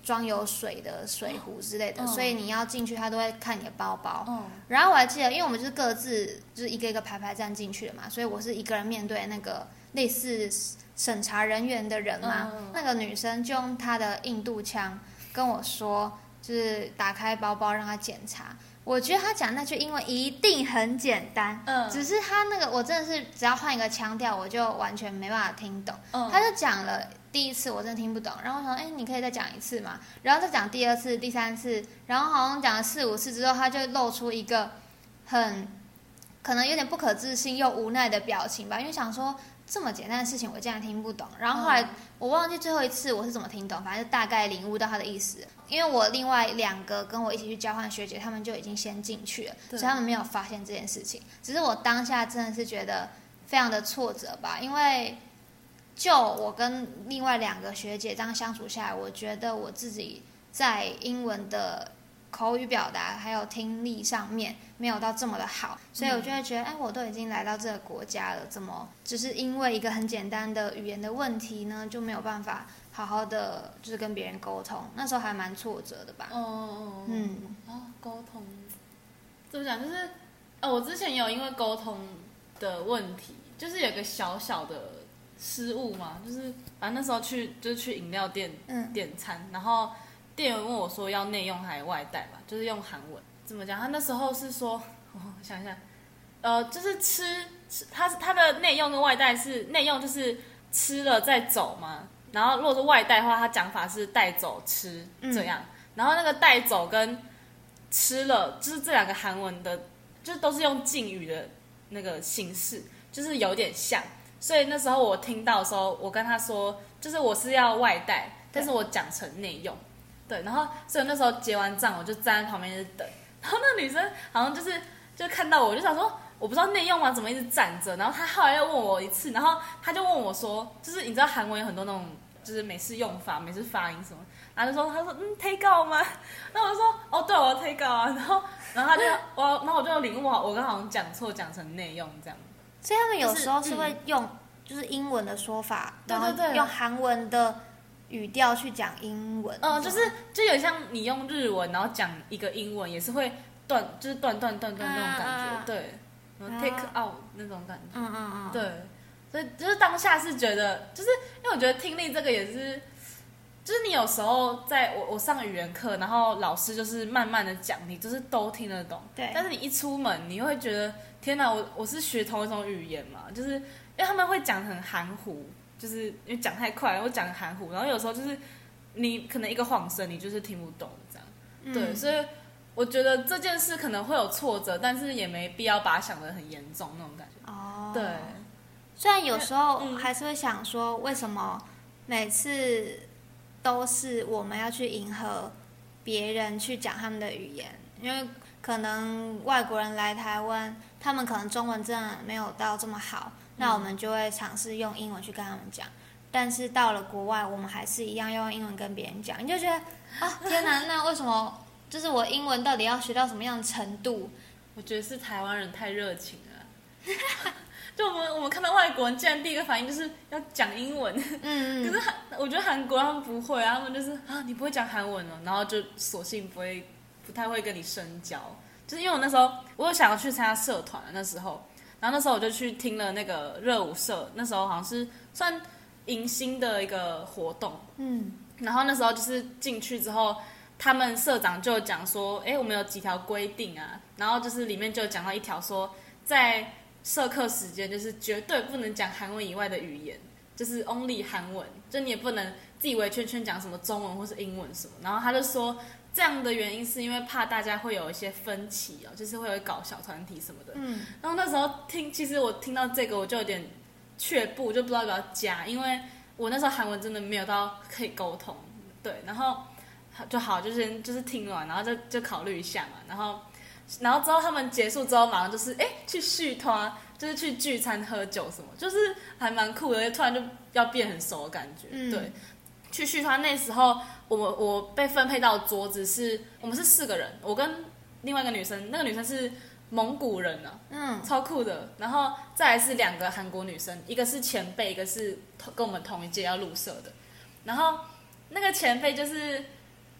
装有水的水壶之类的，嗯所以你要进去，他都会看你的包包。嗯然后我还记得，因为我们就是各自就是一个一个排排站进去的嘛，所以我是一个人面对那个类似审查人员的人嘛。嗯那个女生就用她的印度腔跟我说，就是打开包包让她检查。我觉得她讲那句英文一定很简单，嗯只是她那个我真的是只要换一个腔调，我就完全没办法听懂。嗯他就讲了第一次，我真的听不懂，然后我想，哎，你可以再讲一次嘛？然后再讲第二次、第三次，然后好像讲了四五次之后，他就露出一个很可能有点不可置信又无奈的表情吧，因为想说这么简单的事情我竟然听不懂。然后后来、嗯我忘记最后一次我是怎么听懂，反正大概领悟到他的意思。因为我另外两个跟我一起去交换学姐，他们就已经先进去了，所以他们没有发现这件事情。只是我当下真的是觉得非常的挫折吧，因为就我跟另外两个学姐这样相处下来，我觉得我自己在英文的口语表达还有听力上面没有到这么的好，所以我就会觉得，哎，我都已经来到这个国家了，怎么只是因为一个很简单的语言的问题呢，就没有办法好好的就是跟别人沟通？那时候还蛮挫折的吧。哦哦嗯，哦，沟通怎么讲？就是呃，我之前也有因为沟通的问题，就是有个小小的失误嘛，就是反正那时候去就是去饮料店嗯点餐，然后店员问我说要内用还是外带吧，就是用韩文怎么讲？他那时候是说，我想一下，呃，就是吃吃，他是他的内用跟外带是内用就是吃了再走嘛，然后如果是外带的话，他讲法是带走吃嗯这样，然后那个带走跟吃了，就是这两个韩文的，就是都是用敬语的那个形式，就是有点像。所以那时候我听到的时候，我跟他说，就是我是要外带，但是我讲成内用，对。然后所以那时候结完账，我就站在旁边就是等，然后那女生好像就是就看到我，就想说。我不知道内用吗？怎么一直站着？然后她后来又问我一次，然后她就问我说，就是你知道韩文有很多那种就是美式用法、美式发音什么，然后就说她说嗯 take out 吗？然后我就说哦对，我要 take out 啊。然后然后她就我然后我就领悟好，我刚好像讲错，讲成内用这样。所以他们有时候是会用就是英文的说法，然后对对。对用韩文的语调去讲英文。嗯，就是就有像你用日文，然后讲一个英文，也是会断，就是断断断断那种感觉，对，然后 take out 那种感觉。嗯嗯嗯，对，所以就是当下是觉得，就是因为我觉得听力这个也是，就是你有时候在我我上语言课，然后老师就是慢慢的讲，你就是都听得懂。对但是你一出门，你会觉得天哪，我我是学同一种语言嘛？就是因为他们会讲很含糊，就是因为讲太快，我讲很含糊，然后有时候就是你可能一个晃神，你就是听不懂这样。嗯对，所以我觉得这件事可能会有挫折，但是也没必要把它想得很严重那种感觉。哦，对。虽然有时候嗯还是会想说，为什么每次都是我们要去迎合别人去讲他们的语言？因为可能外国人来台湾，他们可能中文真的没有到这么好，那我们就会尝试用英文去跟他们讲。但是到了国外，我们还是一样要用英文跟别人讲，你就觉得啊，天哪，那为什么？就是我英文到底要学到什么样的程度？我觉得是台湾人太热情了。就我们我们看到外国人，竟然第一个反应就是要讲英文。嗯可是韩，我觉得韩国他们不会啊，他们就是啊，你不会讲韩文哦，然后就索性不会，不太会跟你深交。就是因为我那时候我有想要去参加社团，那时候，然后那时候我就去听了那个热舞社，那时候好像是算迎新的一个活动，嗯然后那时候就是进去之后，他们社长就讲说，哎，我们有几条规定啊，然后就是里面就有讲到一条说，在社课时间就是绝对不能讲韩文以外的语言，就是 only 韩文，就你也不能自以为圈圈讲什么中文或是英文什么。然后他就说，这样的原因是因为怕大家会有一些分歧哦，就是会有搞小团体什么的。嗯然后那时候听，其实我听到这个我就有点却步，就不知道要不要加，因为我那时候韩文真的没有到可以沟通，对，然后就好，就先就是听完，然后就就考虑一下嘛，然后然后之后他们结束之后，马上就是哎去续团，就是去聚餐喝酒什么，就是还蛮酷的，突然就要变很熟的感觉，嗯对。去续团那时候，我们我被分配到的桌子是我们是四个人，我跟另外一个女生，那个女生是蒙古人呢、嗯超酷的。然后再来是两个韩国女生，一个是前辈，一个是同跟我们同一届要入社的。然后那个前辈就是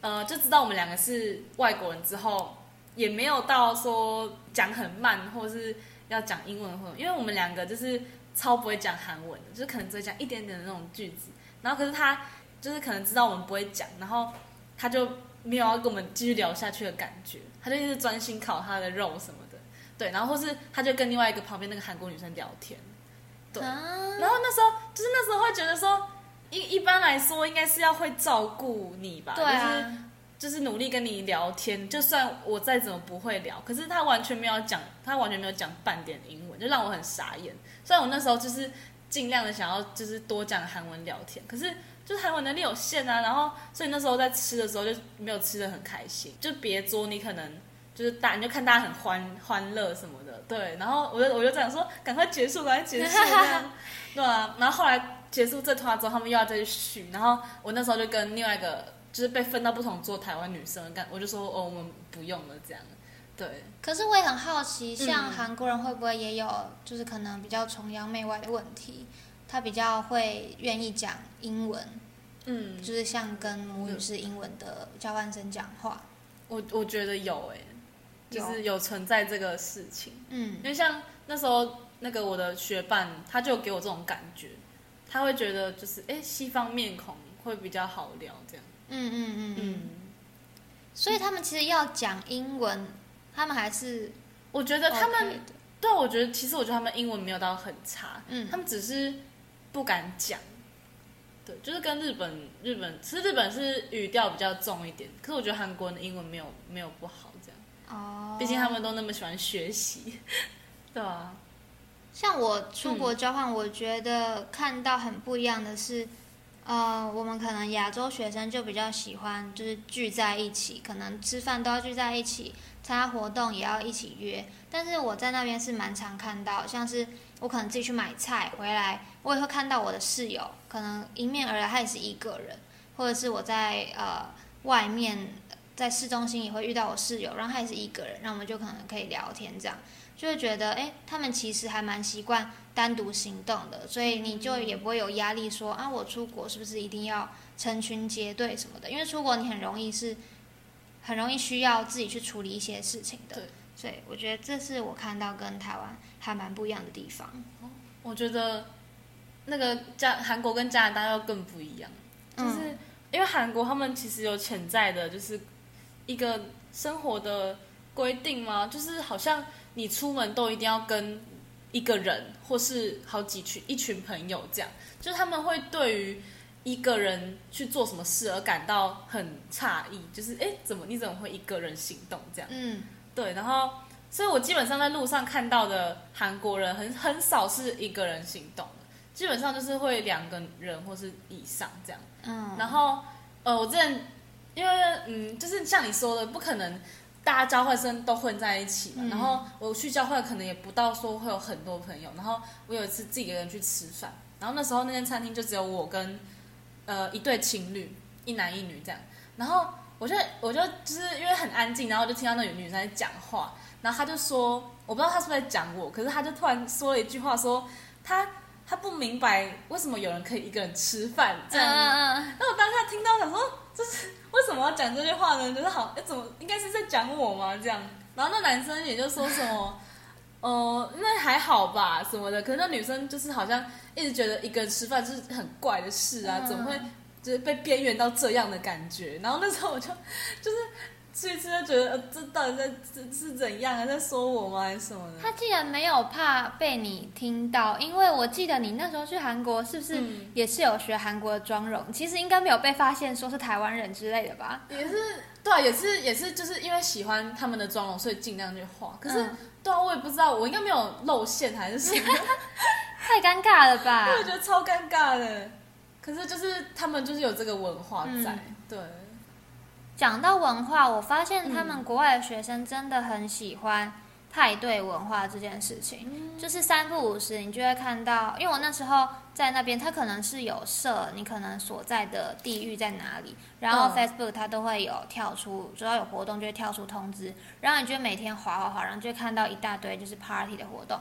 呃，就知道我们两个是外国人之后，也没有到说讲很慢，或是要讲英文或，因为我们两个就是超不会讲韩文的，就是可能只会讲一点点的那种句子。然后可是他就是可能知道我们不会讲，然后他就没有要跟我们继续聊下去的感觉，他就一直专心烤他的肉什么的。对，然后或是他就跟另外一个旁边那个韩国女生聊天，对啊然后那时候就是那时候会觉得说，一一般来说应该是要会照顾你吧，对就是啊，就是努力跟你聊天，就算我再怎么不会聊，可是他完全没有讲，他完全没有讲半点英文，就让我很傻眼。虽然我那时候就是尽量的想要就是多讲韩文聊天，可是就是韩文能力有限啊，然后所以那时候在吃的时候就没有吃的很开心，就别桌你可能就是大你就看大家很欢欢乐什么的，对，然后我就我就这样说，赶快结束，赶快结束这样，对啊，然后后来结束这团之后，他们又要再去续，然后我那时候就跟另外一个就是被分到不同桌台湾女生干，我就说哦我们不用了这样，对，可是我也很好奇，像嗯韩国人会不会也有就是可能比较崇洋媚外的问题？他比较会愿意讲英文，嗯，就是像跟母语是英文的交换生讲话。我我觉得有诶、就是有存在这个事情，嗯因为像那时候那个我的学伴，他就给我这种感觉，他会觉得就是哎、诶西方面孔会比较好聊这样，嗯嗯嗯所以他们其实要讲英文，他们还是我觉得他 OK 们对啊，我觉得其实我觉得他们英文没有到很差，嗯。他们只是不敢讲，对，就是跟日本日本，其实日本是语调比较重一点，可是我觉得韩国人的英文没有没有不好这样，哦，毕竟他们都那么喜欢学习，对啊，像我出国交换，我觉得看到很不一样的是，呃，我们可能亚洲学生就比较喜欢就是聚在一起，可能吃饭都要聚在一起，参加活动也要一起约。但是我在那边是蛮常看到，像是我可能自己去买菜回来，我也会看到我的室友，可能迎面而来他也是一个人，或者是我在呃外面在市中心也会遇到我室友，然后他也是一个人，那我们就可能可以聊天这样。就会觉得，哎，他们其实还蛮习惯单独行动的，所以你就也不会有压力说啊，我出国是不是一定要成群结队什么的？因为出国你很容易是，很容易需要自己去处理一些事情的。对，所以我觉得这是我看到跟台湾还蛮不一样的地方。我觉得那个加韩国跟加拿大要更不一样，就是因为韩国他们其实有潜在的，就是一个生活的规定吗？就是好像。你出门都一定要跟一个人，或是好几群一群朋友这样，就是他们会对于一个人去做什么事而感到很诧异，就是哎，怎么你怎么会一个人行动这样？嗯，对，然后，所以我基本上在路上看到的韩国人很很少是一个人行动的，基本上就是会两个人或是以上这样。嗯，然后，呃，我之前因为嗯，就是像你说的，不可能。大家交换生都混在一起嘛，然后我去交换可能也不到说会有很多朋友，然后我有一次自己一个人去吃饭，然后那时候那间餐厅就只有我跟呃一对情侣，一男一女这样，然后我就我就就是因为很安静，然后我就听到那个女生在讲话，然后他就说我不知道他是不是在讲我，可是他就突然说了一句话，说他他不明白为什么有人可以一个人吃饭这样，然后我当下听到想说这是。为什么要讲这句话呢？就是好，哎，怎么应该是在讲我吗？这样，然后那男生也就说什么，哦，那还好吧，什么的。可是那女生就是好像一直觉得一个人吃饭就是很怪的事啊，怎么会就是被边缘到这样的感觉？然后那时候我就就是。吃一次就觉得，呃，这到底在是是怎样啊？在说我吗？还是什么的？他竟然没有怕被你听到，因为我记得你那时候去韩国，是不是也是有学韩国的妆容？其实应该没有被发现说是台湾人之类的吧？也是，对啊，也是也是，就是因为喜欢他们的妆容，所以尽量去画。可是，对啊，我也不知道，我应该没有露馅还是什么？太尴尬了吧？我觉得超尴尬的。可是就是他们就是有这个文化在，对。讲到文化，我发现他们国外的学生真的很喜欢派对文化这件事情。就是三不五时，你就会看到，因为我那时候在那边，他可能是有设你可能所在的地域在哪里，然后 Facebook 它都会有跳出，只要有活动就会跳出通知，然后你就每天划划划，然后就会看到一大堆就是 Party 的活动。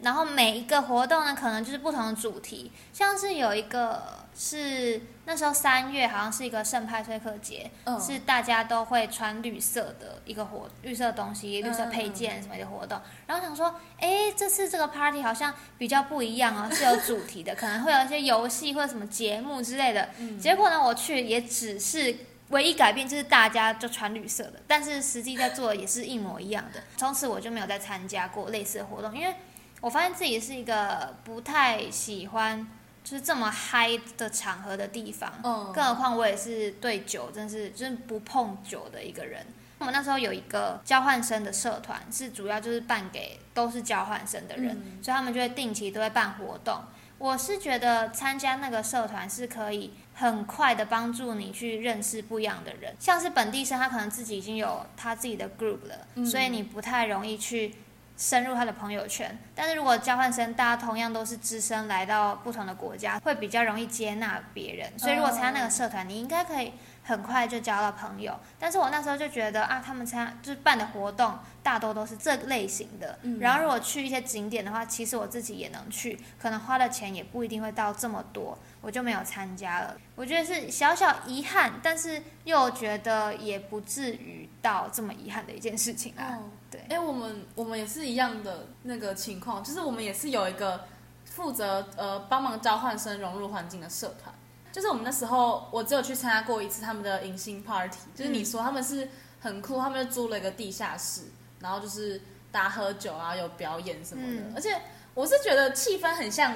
然后每一个活动呢，可能就是不同的主题，像是有一个是那时候三月，好像是一个圣派崔克节，是大家都会穿绿色的一个活绿色东西、绿色配件什么的活动。然后想说，哎，这次这个 party 好像比较不一样哦，是有主题的，可能会有一些游戏或者什么节目之类的。结果呢，我去也只是唯一改变就是大家就穿绿色的，但是实际在做的也是一模一样的。从此我就没有再参加过类似的活动，因为。我发现自己是一个不太喜欢就是这么嗨的场合的地方，嗯，更何况我也是对酒真是就是不碰酒的一个人。我们那时候有一个交换生的社团，是主要就是办给都是交换生的人，所以他们就会定期都会办活动。我是觉得参加那个社团是可以很快的帮助你去认识不一样的人，像是本地生，他可能自己已经有他自己的 group 了，所以你不太容易去。深入他的朋友圈，但是如果交换生大家同样都是资深，来到不同的国家，会比较容易接纳别人。所以如果参加那个社团，你应该可以很快就交到朋友。但是我那时候就觉得啊，他们参就是办的活动大多都是这类型的。然后如果去一些景点的话，其实我自己也能去，可能花的钱也不一定会到这么多，我就没有参加了。我觉得是小小遗憾，但是又觉得也不至于到这么遗憾的一件事情啊。对，哎，我们我们也是一样的那个情况，就是我们也是有一个负责呃帮忙交换生融入环境的社团，就是我们那时候我只有去参加过一次他们的迎新 party，就是你说他们是很酷，他们就租了一个地下室，然后就是大家喝酒啊，有表演什么的，而且我是觉得气氛很像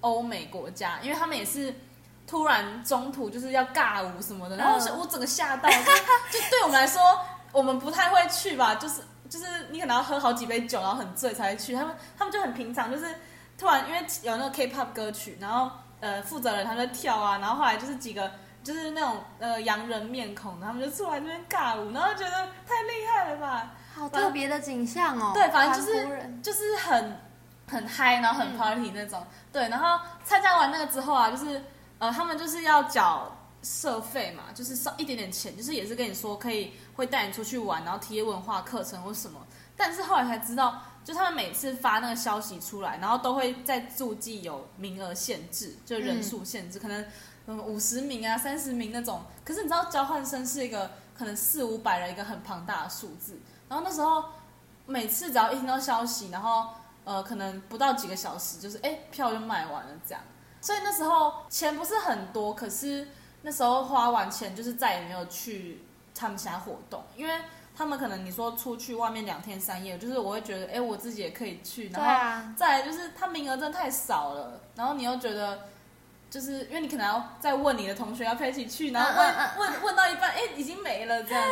欧美国家，因为他们也是突然中途就是要尬舞什么的，然后嗯。我整个吓到，就就对我们来说，我们不太会去吧，就是就是你可能要喝好几杯酒，然后很醉才会去，他们他们就很平常，就是突然因为有那个 K-pop 歌曲，然后呃负责人他们在跳啊，然后后来就是几个就是那种呃洋人面孔，他们就出来这边尬舞，然后觉得太厉害了吧，好特别的景象哦。对反正就是就是很很嗨，然后很 party 那种。对，然后参加完那个之后啊，就是呃，他们就是要缴社费嘛，就是少一点点钱，就是也是跟你说可以会带你出去玩，然后体验文化课程或什么。但是后来才知道，就他们每次发那个消息出来，然后都会在注记有名额限制，就人数限制，可能嗯五十名啊、三十名那种。可是你知道交换生是一个可能四五百人一个很庞大的数字，然后那时候每次只要一听到消息，然后呃可能不到几个小时，就是哎票就卖完了这样。所以那时候钱不是很多，可是那时候花完钱就是再也没有去他们其他活动，因为他们可能你说出去外面两天三夜，就是我会觉得哎我自己也可以去，对然后啊，再来就是他名额真的太少了，然后你又觉得。就是因为你可能要再问你的同学要不要一起去，然后问、问问到一半，哎，已经没了这样。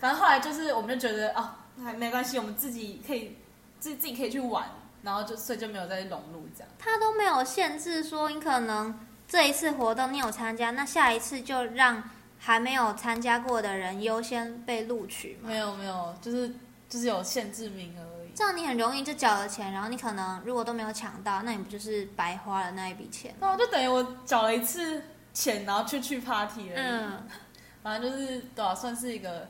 反正后来就是我们就觉得哦，还没关系，我们自己可以自自己可以去玩，然后就所以就没有再融入这样。他都没有限制说你可能这一次活动你有参加，那下一次就让还没有参加过的人优先被录取吗。没有没有，就是就是有限制名额而已。这样你很容易就缴了钱，然后你可能如果都没有抢到，那你不就是白花了那一笔钱？然后就等于我缴了一次钱，然后去去 party 而已。嗯，反正就是对啊，算是一个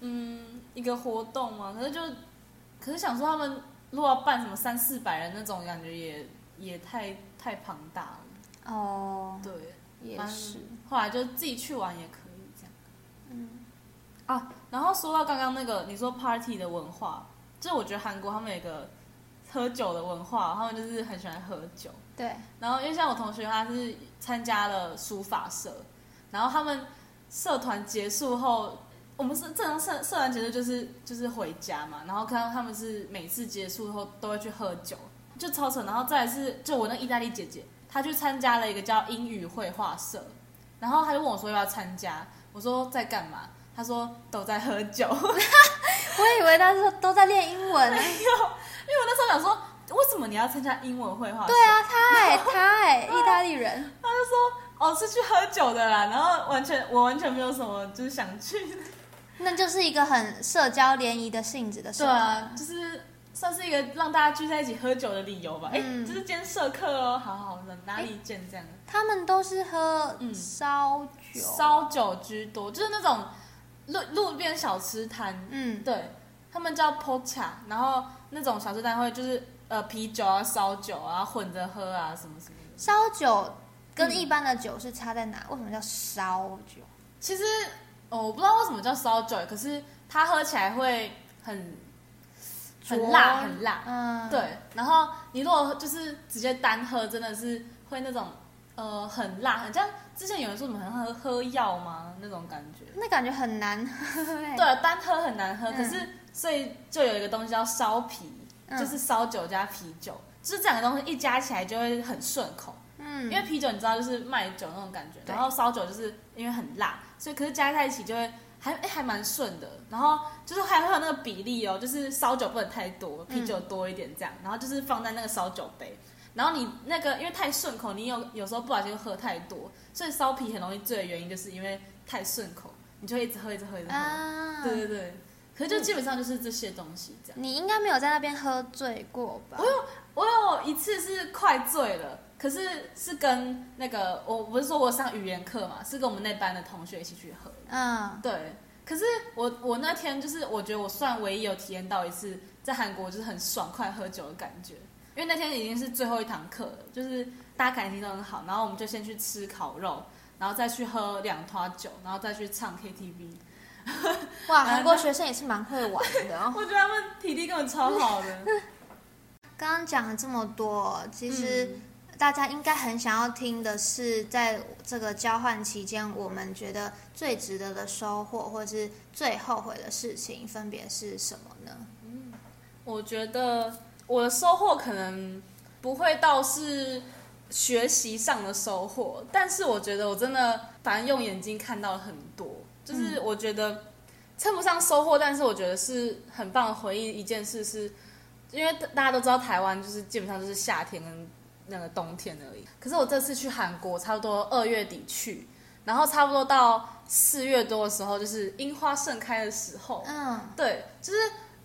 嗯一个活动嘛。可是就可是想说他们如果要办什么三四百人那种，感觉也也太太庞大了。哦，对，也是，后来就自己去玩也可啊，然后说到刚刚那个你说 party 的文化，就我觉得韩国他们有一个喝酒的文化，他们就是很喜欢喝酒。对，然后因为像我同学他是参加了书法社，然后他们社团结束后，我们是正常社社团结束就是就是回家嘛，然后看到他们是每次结束后都会去喝酒，就超扯。然后再来是就我那意大利姐姐，她去参加了一个叫英语绘画社，然后她就问我说要不要参加，我说在干嘛？她说都在喝酒。我以为他是都在练英文呢。因为我那时候想说，为什么你要参加英文绘画？对啊，他哎，他哎，意大利人，他就说哦是去喝酒的啦，然后完全我完全没有什么就是想去。那就是一个很社交联谊的性质的社团。对啊，就是算是一个让大家聚在一起喝酒的理由吧。哎、嗯就是今天社课哦，好好的哪里见这样。他们都是喝嗯烧酒，烧酒居多，就是那种路路边小吃摊，嗯，对他们叫 pocha，然后那种小吃摊会就是呃啤酒啊、烧酒啊混着喝啊什么什么的。烧酒跟嗯一般的酒是差在哪？为什么叫烧酒？其实、哦、我不知道为什么叫烧酒，可是它喝起来会很很辣，很辣。嗯，，对，然后你如果就是直接单喝，真的是会那种呃很辣，很像之前有人说什么很喝喝药吗那种感觉。那感觉很难喝。欸，对，单喝很难喝，嗯可是所以就有一个东西叫烧啤，嗯就是烧酒加啤酒，就是这两个东西一加起来就会很顺口。嗯，因为啤酒你知道就是卖酒那种感觉，然后烧酒就是因为很辣，所以可是加在一起就会还哎还蛮顺的。然后就是还会有那个比例哦，就是烧酒不能太多，啤酒多一点这样，然后就是放在那个烧酒杯。然后你那个因为太顺口，你有有时候不小心喝太多，所以烧啤很容易醉的原因就是因为太顺口，你就一直喝一直喝一直喝。啊，对对对，可是就基本上就是这些东西这样。你应该没有在那边喝醉过吧？我有一次是快醉了，可是是跟那个我不是说我上语言课嘛，是跟我们那班的同学一起去喝。嗯，对，可是我我那天就是我觉得我算唯一有体验到一次在韩国就是很爽快喝酒的感觉，因为那天已经是最后一堂课了，就是大家感情都很好，然后我们就先去吃烤肉，然后再去喝两团酒，然后再去唱 KTV。哇，韩国学生也是蛮会玩的哦。我觉得他们体力根本超好的。刚刚讲了这么多，其实嗯大家应该很想要听的是，在这个交换期间，我们觉得最值得的收获，或是最后悔的事情，分别是什么呢？我觉得我的收获可能不会到是学习上的收获，但是我觉得我真的反正用眼睛看到了很多，就是我觉得称不上收获，但是我觉得是很棒的回忆。一件事是，因为大家都知道台湾就是基本上就是夏天跟那个冬天而已，可是我这次去韩国差不多二月底去，然后差不多到四月多的时候，就是樱花盛开的时候，嗯，对，就是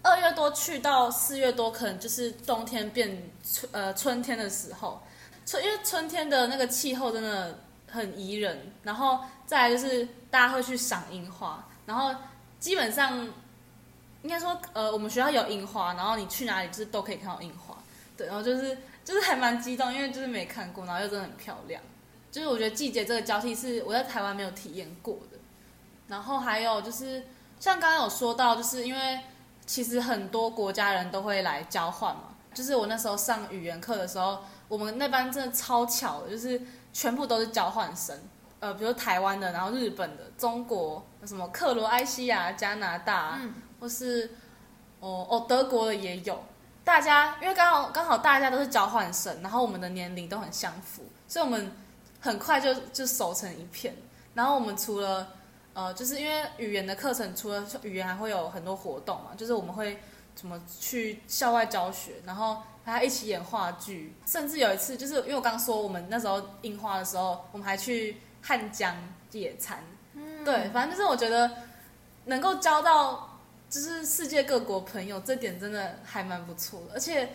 二月多去到四月多，可能就是冬天变春呃春天的时候，春因为春天的那个气候真的很宜人，然后再来就是大家会去赏樱花，然后基本上应该说呃我们学校有樱花，然后你去哪里就是都可以看到樱花，对，然后就是就是还蛮激动，因为就是没看过，然后又真的很漂亮，就是我觉得季节这个交替是我在台湾没有体验过的，然后还有就是像刚刚有说到，就是因为其实很多国家人都会来交换嘛。就是我那时候上语言课的时候，我们那班真的超巧的，就是全部都是交换生。呃，比如台湾的，然后日本的、中国什么克罗埃西亚、加拿大，嗯或是哦哦德国的也有。大家因为刚好刚好大家都是交换生，然后我们的年龄都很相符，所以我们很快就就熟成一片。然后我们除了呃，就是因为语言的课程，除了语言还会有很多活动嘛，就是我们会怎么去校外教学，然后还要一起演话剧，甚至有一次就是因为我刚说我们那时候樱花的时候，我们还去汉江野餐，嗯。对，反正就是我觉得能够交到就是世界各国朋友，这点真的还蛮不错的，而且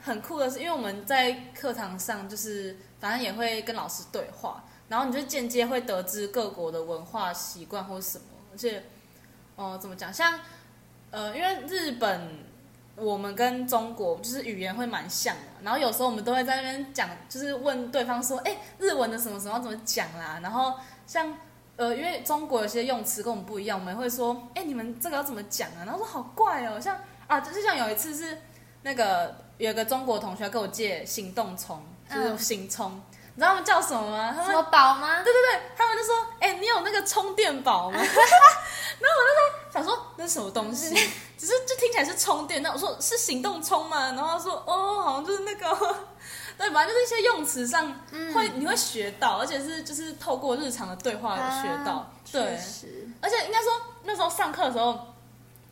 很酷的是，因为我们在课堂上就是反正也会跟老师对话，然后你就间接会得知各国的文化习惯或什么，而且哦、呃怎么讲，像呃因为日本。我们跟中国就是语言会蛮像的，然后有时候我们都会在那边讲，就是问对方说，哎，日文的什么什么怎么讲啦？然后像呃，因为中国有些用词跟我们不一样，我们会说，哎，你们这个要怎么讲啊？然后说好怪哦，像啊，就像有一次是那个有一个中国同学跟我借行动充，就是嗯行充，你知道他们叫什么吗？他们什么宝吗？对对对，他们就说：“哎、你有那个充电宝吗？” 然后我那时候想说那是什么东西，只是就听起来是充电。那我说是行动充吗？然后他说：“哦，好像就是那个。”对，反正就是一些用词上会、你会学到，而且是就是透过日常的对话学到。啊对而且应该说那时候上课的时候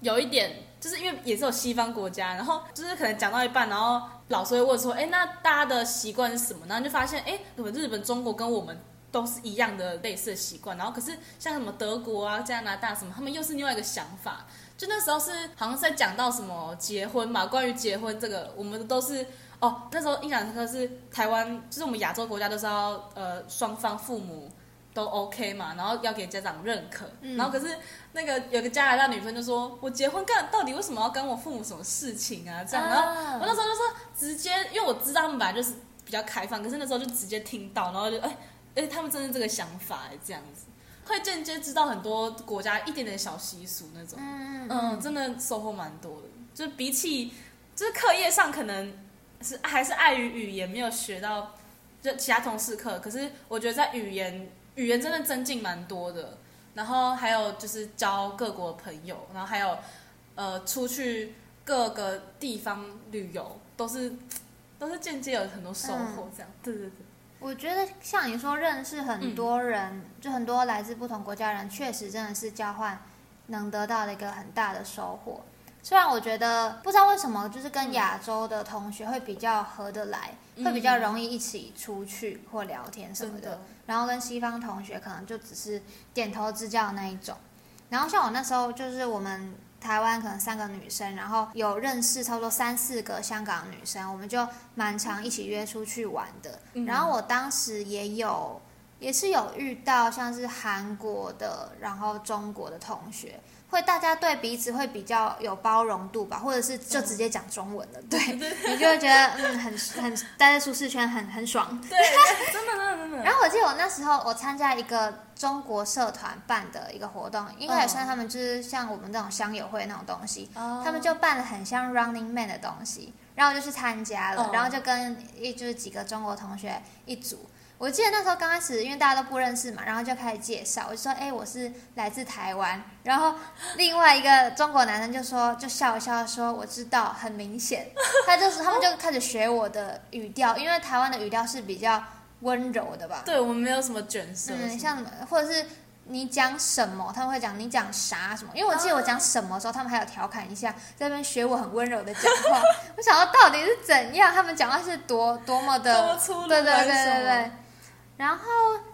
有一点，就是因为也是有西方国家，然后就是可能讲到一半，然后老师会问说：“哎，那大家的习惯是什么？”然后就发现，哎，怎么日本、中国跟我们都是一样的类似的习惯，然后可是像什么德国啊、加拿大什么，他们又是另外一个想法。就那时候是好像是在讲到什么结婚嘛，关于结婚这个，我们都是哦，那时候印象深刻是台湾，就是我们亚洲国家都是要呃双方父母都 OK 嘛，然后要给家长认可，嗯然后可是那个有个加拿大女生就说，我结婚干到底为什么要跟我父母什么事情啊？这样，然后啊我那时候就说直接，因为我知道他们本来就是比较开放，可是那时候就直接听到，然后就哎哎，他们真的这个想法哎，这样子会间接知道很多国家一点点小习俗那种，嗯嗯，真的收获蛮多的。就是比起就是课业上可能是还是碍于语言没有学到，就其他同事课，可是我觉得在语言语言真的增进蛮多的。然后还有就是交各国的朋友，然后还有呃出去各个地方旅游，都是 都是间接有很多收获。这样，对对对，我觉得像你说认识很多人，嗯就很多来自不同国家的人，确实真的是交换能得到的一个很大的收获。虽然我觉得不知道为什么，就是跟亚洲的同学会比较合得来，嗯会比较容易一起出去或聊天什么的。的，然后跟西方同学可能就只是点头之交的那一种。然后像我那时候就是我们台湾可能三个女生，然后有认识差不多三四个香港女生，我们就蛮常一起约出去玩的。嗯然后我当时也有也是有遇到像是韩国的，然后中国的同学。会大家对彼此会比较有包容度吧，或者是就直接讲中文了，对你就会觉得嗯很很待在舒适圈很很爽。对，真的真的真的。然后我记得我那时候我参加一个中国社团办的一个活动，应该也算他们就是像我们这种乡友会那种东西，哦他们就办了很像 Running Man 的东西，然后我就去参加了，哦然后就跟一就是几个中国同学一组，我记得那时候刚开始，因为大家都不认识嘛，然后就开始介绍，我就说：“哎，我是来自台湾。”然后另外一个中国男生就说，就笑一笑说：“我知道，很明显。”他就是 他们就开始学我的语调，因为台湾的语调是比较温柔的吧？对，我们没有什么卷舌，嗯，像或者是。你讲什么，他们会讲你讲啥什么？因为我记得我讲什么时候，他们还有调侃一下，在那边学我很温柔的讲话。我想到到底是怎样，他们讲话是多多么的，对对对对对。然后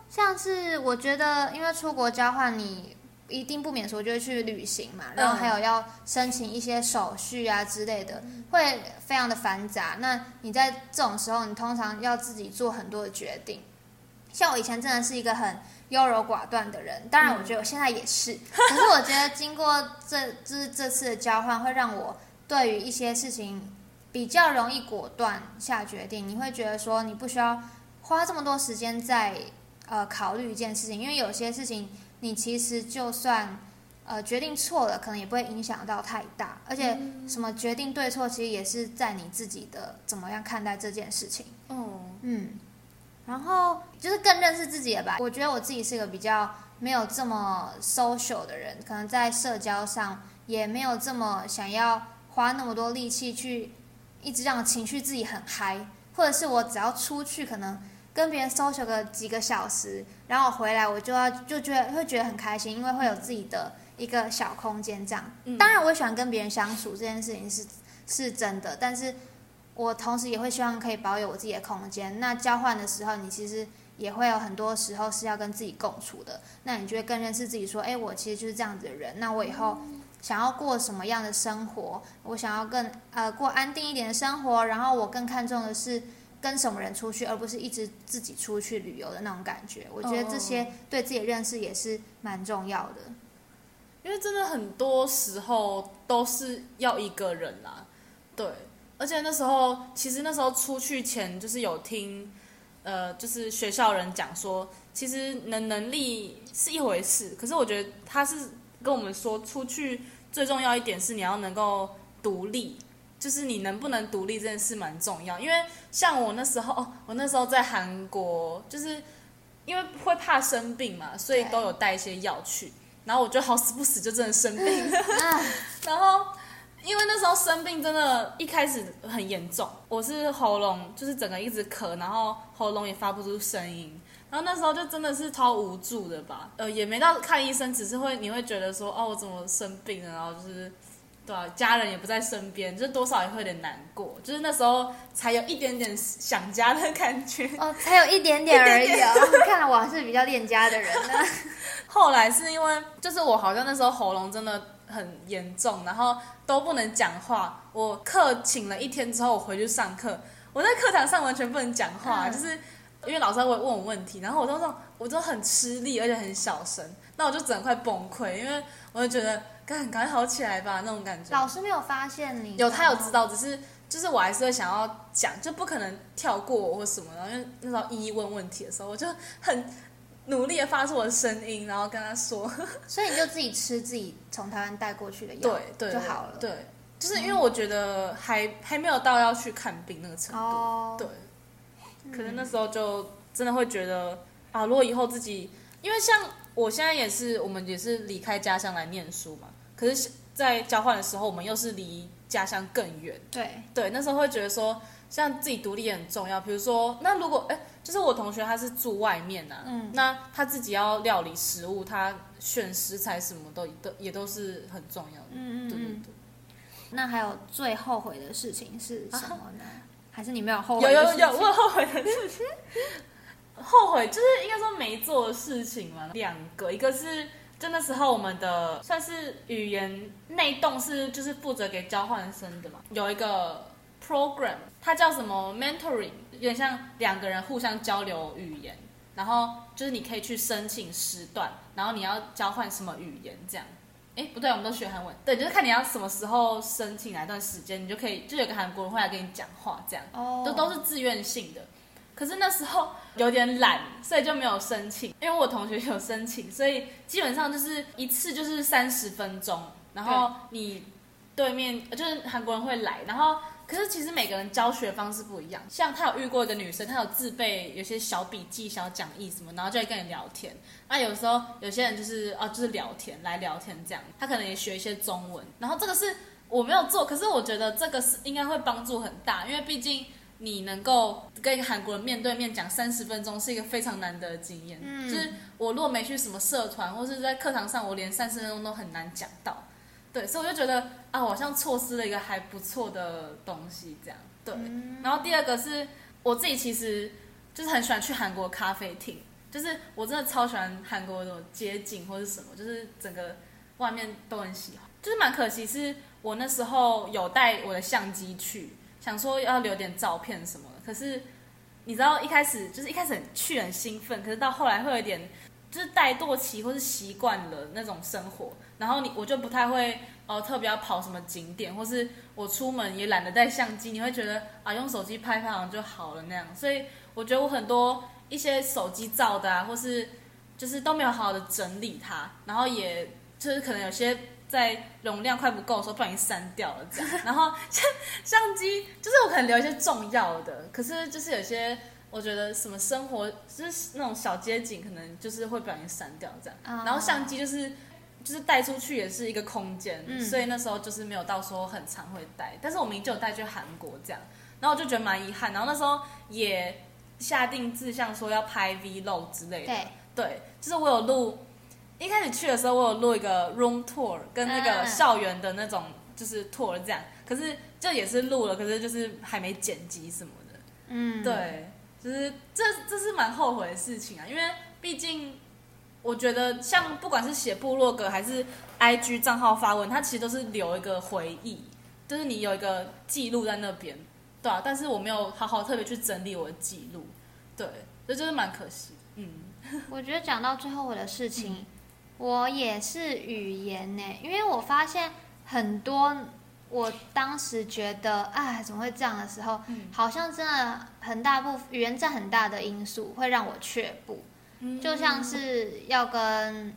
像是我觉得，因为出国交换，你一定不免说就会去旅行嘛，然后还有要申请一些手续啊之类的，会非常的繁杂。那你在这种时候，你通常要自己做很多的决定。像我以前真的是一个很。优柔寡断的人，当然我觉得我现在也是。可是我觉得经过这这这次的交换，会让我对于一些事情比较容易果断下决定。你会觉得说，你不需要花这么多时间在呃考虑一件事情，因为有些事情你其实就算呃决定错了，可能也不会影响到太大。而且什么决定对错，其实也是在你自己的怎么样看待这件事情。哦，嗯。然后就是更认识自己了吧。我觉得我自己是一个比较没有这么 social 的人，可能在社交上也没有这么想要花那么多力气去一直让情绪自己很嗨，或者是我只要出去可能跟别人 social 个几个小时，然后我回来我就要就觉得会觉得很开心，因为会有自己的一个小空间这样。当然，我喜欢跟别人相处这件事情是是真的，但是。我同时也会希望可以保有我自己的空间。那交换的时候，你其实也会有很多时候是要跟自己共处的。那你就会更认识自己，说：“哎，我其实就是这样子的人。那我以后想要过什么样的生活？我想要更呃过安定一点的生活。然后我更看重的是跟什么人出去，而不是一直自己出去旅游的那种感觉。我觉得这些对自己认识也是蛮重要的。因为真的很多时候都是要一个人啦，对。而且那时候，其实那时候出去前就是有听，呃，就是学校人讲说，其实能能力是一回事，可是我觉得他是跟我们说，出去最重要一点是你要能够独立，就是你能不能独立这件事蛮重要。因为像我那时候，我那时候在韩国，就是因为会怕生病嘛，所以都有带一些药去，然后我就好死不死就真的生病，然后。因为那时候生病，真的，一开始很严重。我是喉咙，就是整个一直咳，然后喉咙也发不出声音。然后那时候就真的是超无助的吧，呃，也没到看医生，只是会你会觉得说，哦，我怎么生病了？然后就是，对啊，家人也不在身边，就是多少也会有点难过。就是那时候才有一点点想家的感觉。哦，才有一点点而已哦。看来我还是比较恋家的人呢。后来是因为，就是我好像那时候喉咙真的。很严重，然后都不能讲话。我课请了一天之后，我回去上课，我在课堂上完全不能讲话，就是因为老师会问我问题，然后我都说我都很吃力，而且很小声，那我就整快崩溃，因为我就觉得赶赶快好起来吧那种感觉。老师没有发现你？有，他有知道，只是就是我还是会想要讲，就不可能跳过我或什么。然后因为那时候一一问问题的时候，我就很。努力的发出我的声音，然后跟他说。所以你就自己吃自己从台湾带过去的药，对，就好了。对，就是因为我觉得还还没有到要去看病那个程度。对，可能那时候就真的会觉得啊，如果以后自己，因为像我现在也是，我们也是离开家乡来念书嘛。可是，在交换的时候，我们又是离家乡更远。对对，那时候会觉得说，像自己独立也很重要。比如说，那如果哎。就是我同学，他是住外面呐，那他自己要料理食物，他选食材什么都都也都是很重要的。嗯嗯嗯。那还有最后悔的事情是什么呢？还是你没有后悔？有有有，我后悔的事情。后悔就是应该说没做的事情嘛，两个，一个是就那时候我们的算是语言内动是就是负责给交换生的嘛，有一个 program，它叫什么 mentoring。有点像两个人互相交流语言，然后就是你可以去申请时段，然后你要交换什么语言这样。哎，不对，我们都学韩文。对，就是看你要什么时候申请哪段时间，你就可以就有个韩国人会来跟你讲话这样。哦。都都是自愿性的。可是那时候有点懒，所以就没有申请。因为我同学有申请，所以基本上就是一次就是三十分钟，然后你。对面就是韩国人会来，然后可是其实每个人教学方式不一样。像他有遇过一个女生，她有自备有些小笔记、小讲义什么，然后就会跟你聊天。那有时候有些人就是哦，就是聊天来聊天这样，他可能也学一些中文。然后这个是我没有做，可是我觉得这个是应该会帮助很大，因为毕竟你能够跟一个韩国人面对面讲三十分钟，是一个非常难得的经验。嗯就是我若没去什么社团，或是在课堂上，我连三十分钟都很难讲到。对，所以我就觉得啊，我好像错失了一个还不错的东西，这样对。然后第二个是我自己其实就是很喜欢去韩国咖啡厅，就是我真的超喜欢韩国的街景或是什么，就是整个外面都很喜欢。就是蛮可惜，是我那时候有带我的相机去，想说要留点照片什么的，可是你知道一开始就是一开始很去很兴奋，可是到后来会有点就是怠惰期或是习惯了那种生活，然后你我就不太会呃特别要跑什么景点，或是我出门也懒得带相机，你会觉得啊用手机拍拍好像就好了那样，所以我觉得我很多一些手机照的啊，或是就是都没有好好的整理它，然后也就是可能有些在容量快不够的时候不小心删掉了这样，然后像相机就是我可能留一些重要的，可是就是有些。我觉得什么生活就是那种小街景，可能就是会不小心删掉这样。哦然后相机就是就是带出去也是一个空间，嗯所以那时候就是没有到说很常会带。但是我明明就有带去韩国这样，然后我就觉得蛮遗憾。然后那时候也下定志向说要拍 vlog 之类的。对，对，就是我有录，一开始去的时候我有录一个 room tour 跟那个嗯。校园的那种就是 tour 这样，可是就也是录了，可是就是还没剪辑什么的。嗯，对，就是这这是蛮后悔的事情啊，因为毕竟我觉得像不管是写部落格还是 IG 账号发文，它其实都是留一个回忆，就是你有一个记录在那边，对啊，但是我没有好好特别去整理我的记录，对，这就是蛮可惜，嗯，我觉得讲到最后我的事情，我也是语言呢，因为我发现很多我当时觉得哎怎么会这样的时候，嗯。好像真的很大部分语言占很大的因素，会让我却步。就像是要跟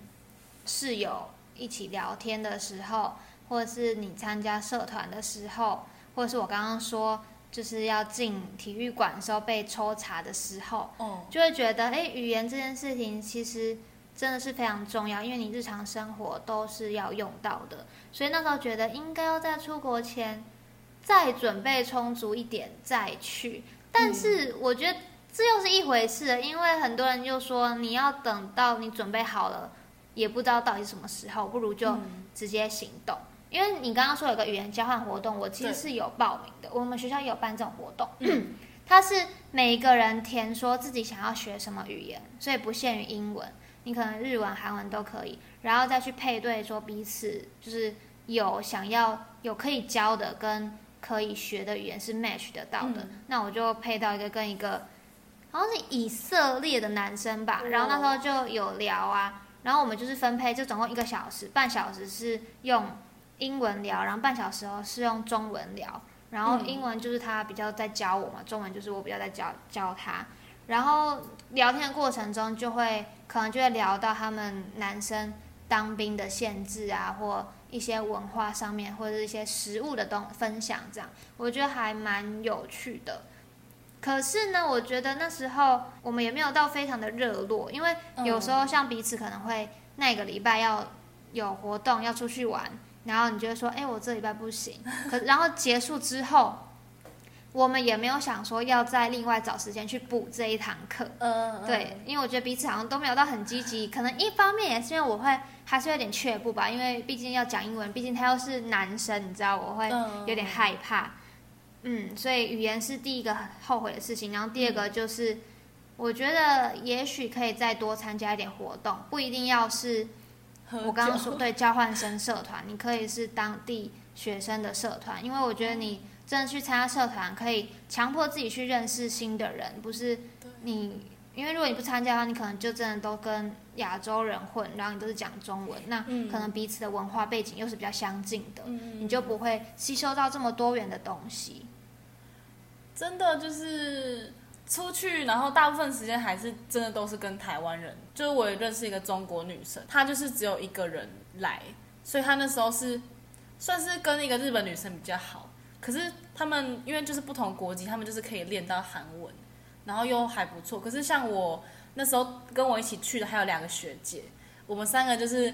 室友一起聊天的时候，或者是你参加社团的时候，或者是我刚刚说就是要进体育馆的时候被抽查的时候，哦，就会觉得，哎，语言这件事情其实真的是非常重要，因为你日常生活都是要用到的。所以那时候觉得应该要在出国前再准备充足一点再去。但是我觉得这又是一回事，因为很多人就说你要等到你准备好了，也不知道到底什么时候，不如就嗯直接行动。因为你刚刚说有个语言交换活动，我其实是有报名的，我们学校也有办这种活动。它是每一个人填说自己想要学什么语言，所以不限于英文，你可能日文、韩文都可以，然后再去配对说彼此就是有想要有可以教的跟可以学的语言是 match 得到的。嗯那我就配到一个跟一个好像是以色列的男生吧，哦然后那时候就有聊啊，然后我们就是分配，就总共一个小时，半小时是用英文聊，然后半小时哦是用中文聊。然后嗯英文就是他比较在教我嘛，中文就是我比较在教教他。然后聊天的过程中，就会可能就会聊到他们男生当兵的限制啊，或一些文化上面，或者一些食物的东分享，这样我觉得还蛮有趣的。可是呢，我觉得那时候我们也没有到非常的热络，因为有时候像彼此可能会那个礼拜要有活动要出去玩，然后你就会说，哎、我这礼拜不行。可然后结束之后，我们也没有想说要再另外找时间去补这一堂课。嗯，对，因为我觉得彼此好像都没有到很积极，可能一方面也是因为我会还是有点怯步吧，因为毕竟要讲英文，毕竟他又是男生，你知道我会嗯有点害怕。嗯，所以语言是第一个很后悔的事情，然后第二个就是，我觉得也许可以再多参加一点活动，不一定要是我刚刚说对交换生社团，你可以是当地学生的社团，因为我觉得你真的去参加社团，可以强迫自己去认识新的人，不是你。因为如果你不参加的话，你可能就真的都跟亚洲人混，然后你都是讲中文，那嗯可能彼此的文化背景又是比较相近的，嗯你就不会吸收到这么多元的东西。真的就是出去，然后大部分时间还是真的都是跟台湾人。就是我也认识一个中国女生，她就是只有一个人来，所以她那时候是算是跟一个日本女生比较好。可是他们因为就是不同国籍，他们就是可以练到韩文，然后又还不错。可是像我那时候跟我一起去的还有两个学姐，我们三个就是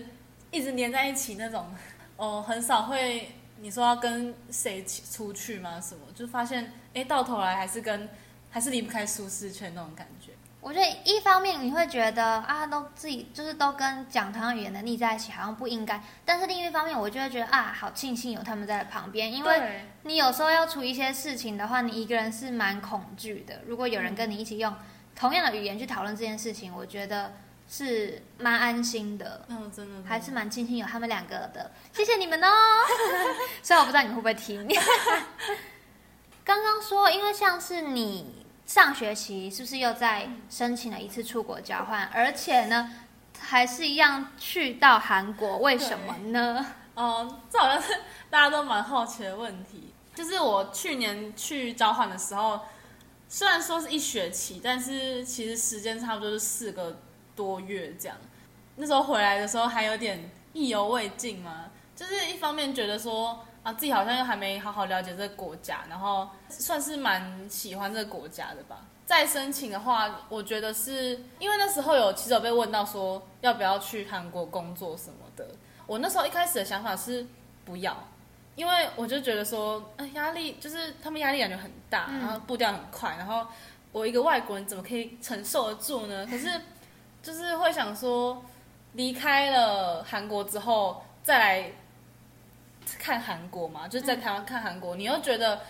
一直黏在一起那种，哦，很少会你说要跟谁出去吗？什么？就发现哎，到头来还是跟还是离不开舒适圈那种感觉。我觉得一方面你会觉得啊，都自己就是都跟讲同样语言的腻在一起，好像不应该。但是另一方面，我就会觉得啊，好庆幸有他们在旁边，因为你有时候要处理一些事情的话，你一个人是蛮恐惧的。如果有人跟你一起用同样的语言去讨论这件事情，我觉得是蛮安心的。嗯，真的，还是蛮庆幸有他们两个的。谢谢你们哦。虽然我不知道你们会不会听。刚刚说，因为像是你。上学期是不是又在申请了一次出国交换？而且呢，还是一样去到韩国？为什么呢？嗯，这好像是大家都蛮好奇的问题。就是我去年去交换的时候，虽然说是一学期，但是其实时间差不多是四个多月这样。那时候回来的时候还有点意犹未尽嘛，就是一方面觉得说。啊，自己好像又还没好好了解这个国家，然后算是蛮喜欢这个国家的吧。再申请的话，我觉得是因为那时候有其实有被问到说要不要去韩国工作什么的。我那时候一开始的想法是不要，因为我就觉得说，哎，压力就是他们压力感觉很大，然后步调很快，然后我一个外国人怎么可以承受得住呢？可是就是会想说，离开了韩国之后再来。看韩国嘛，就是在台湾看韩国，你又觉得，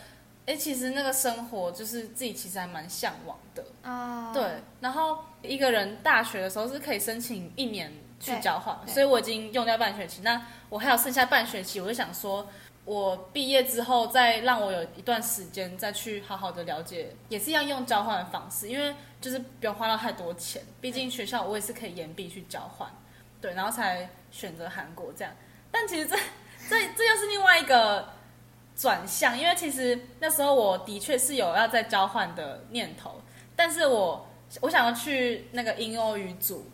哎，其实那个生活就是自己其实还蛮向往的啊。对，然后一个人大学的时候是可以申请一年去交换，所以我已经用掉半学期，那我还有剩下半学期，我就想说，我毕业之后再让我有一段时间再去好好的了解，也是一样用交换的方式，因为就是不用花到太多钱，毕竟学校我也是可以延毕去交换，对，然后才选择韩国这样，但其实这。这这又是另外一个转向，因为其实那时候我的确是有要再交换的念头，但是我我想要去那个英欧语组，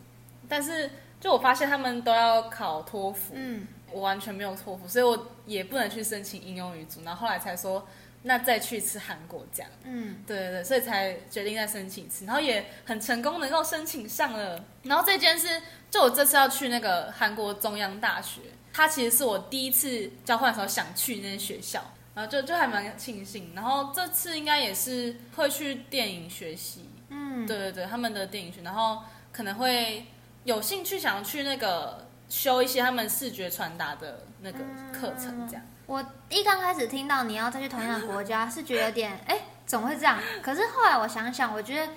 但是就我发现他们都要考托福，嗯，我完全没有托福，所以我也不能去申请英欧语组，然后后来才说那再去一次韩国这样，嗯，对对对，所以才决定再申请一次，然后也很成功能够申请上了，然后这件事就我这次要去那个韩国中央大学。他其实是我第一次交换的时候想去那些学校，然后就就还蛮庆幸。然后这次应该也是会去电影学习，嗯，对对对，他们的电影学，然后可能会有兴趣想要去那个修一些他们视觉传达的那个课程，这样。我一刚开始听到你要再去同样的国家，是觉得有点哎，怎么会这样？可是后来我想想，我觉得。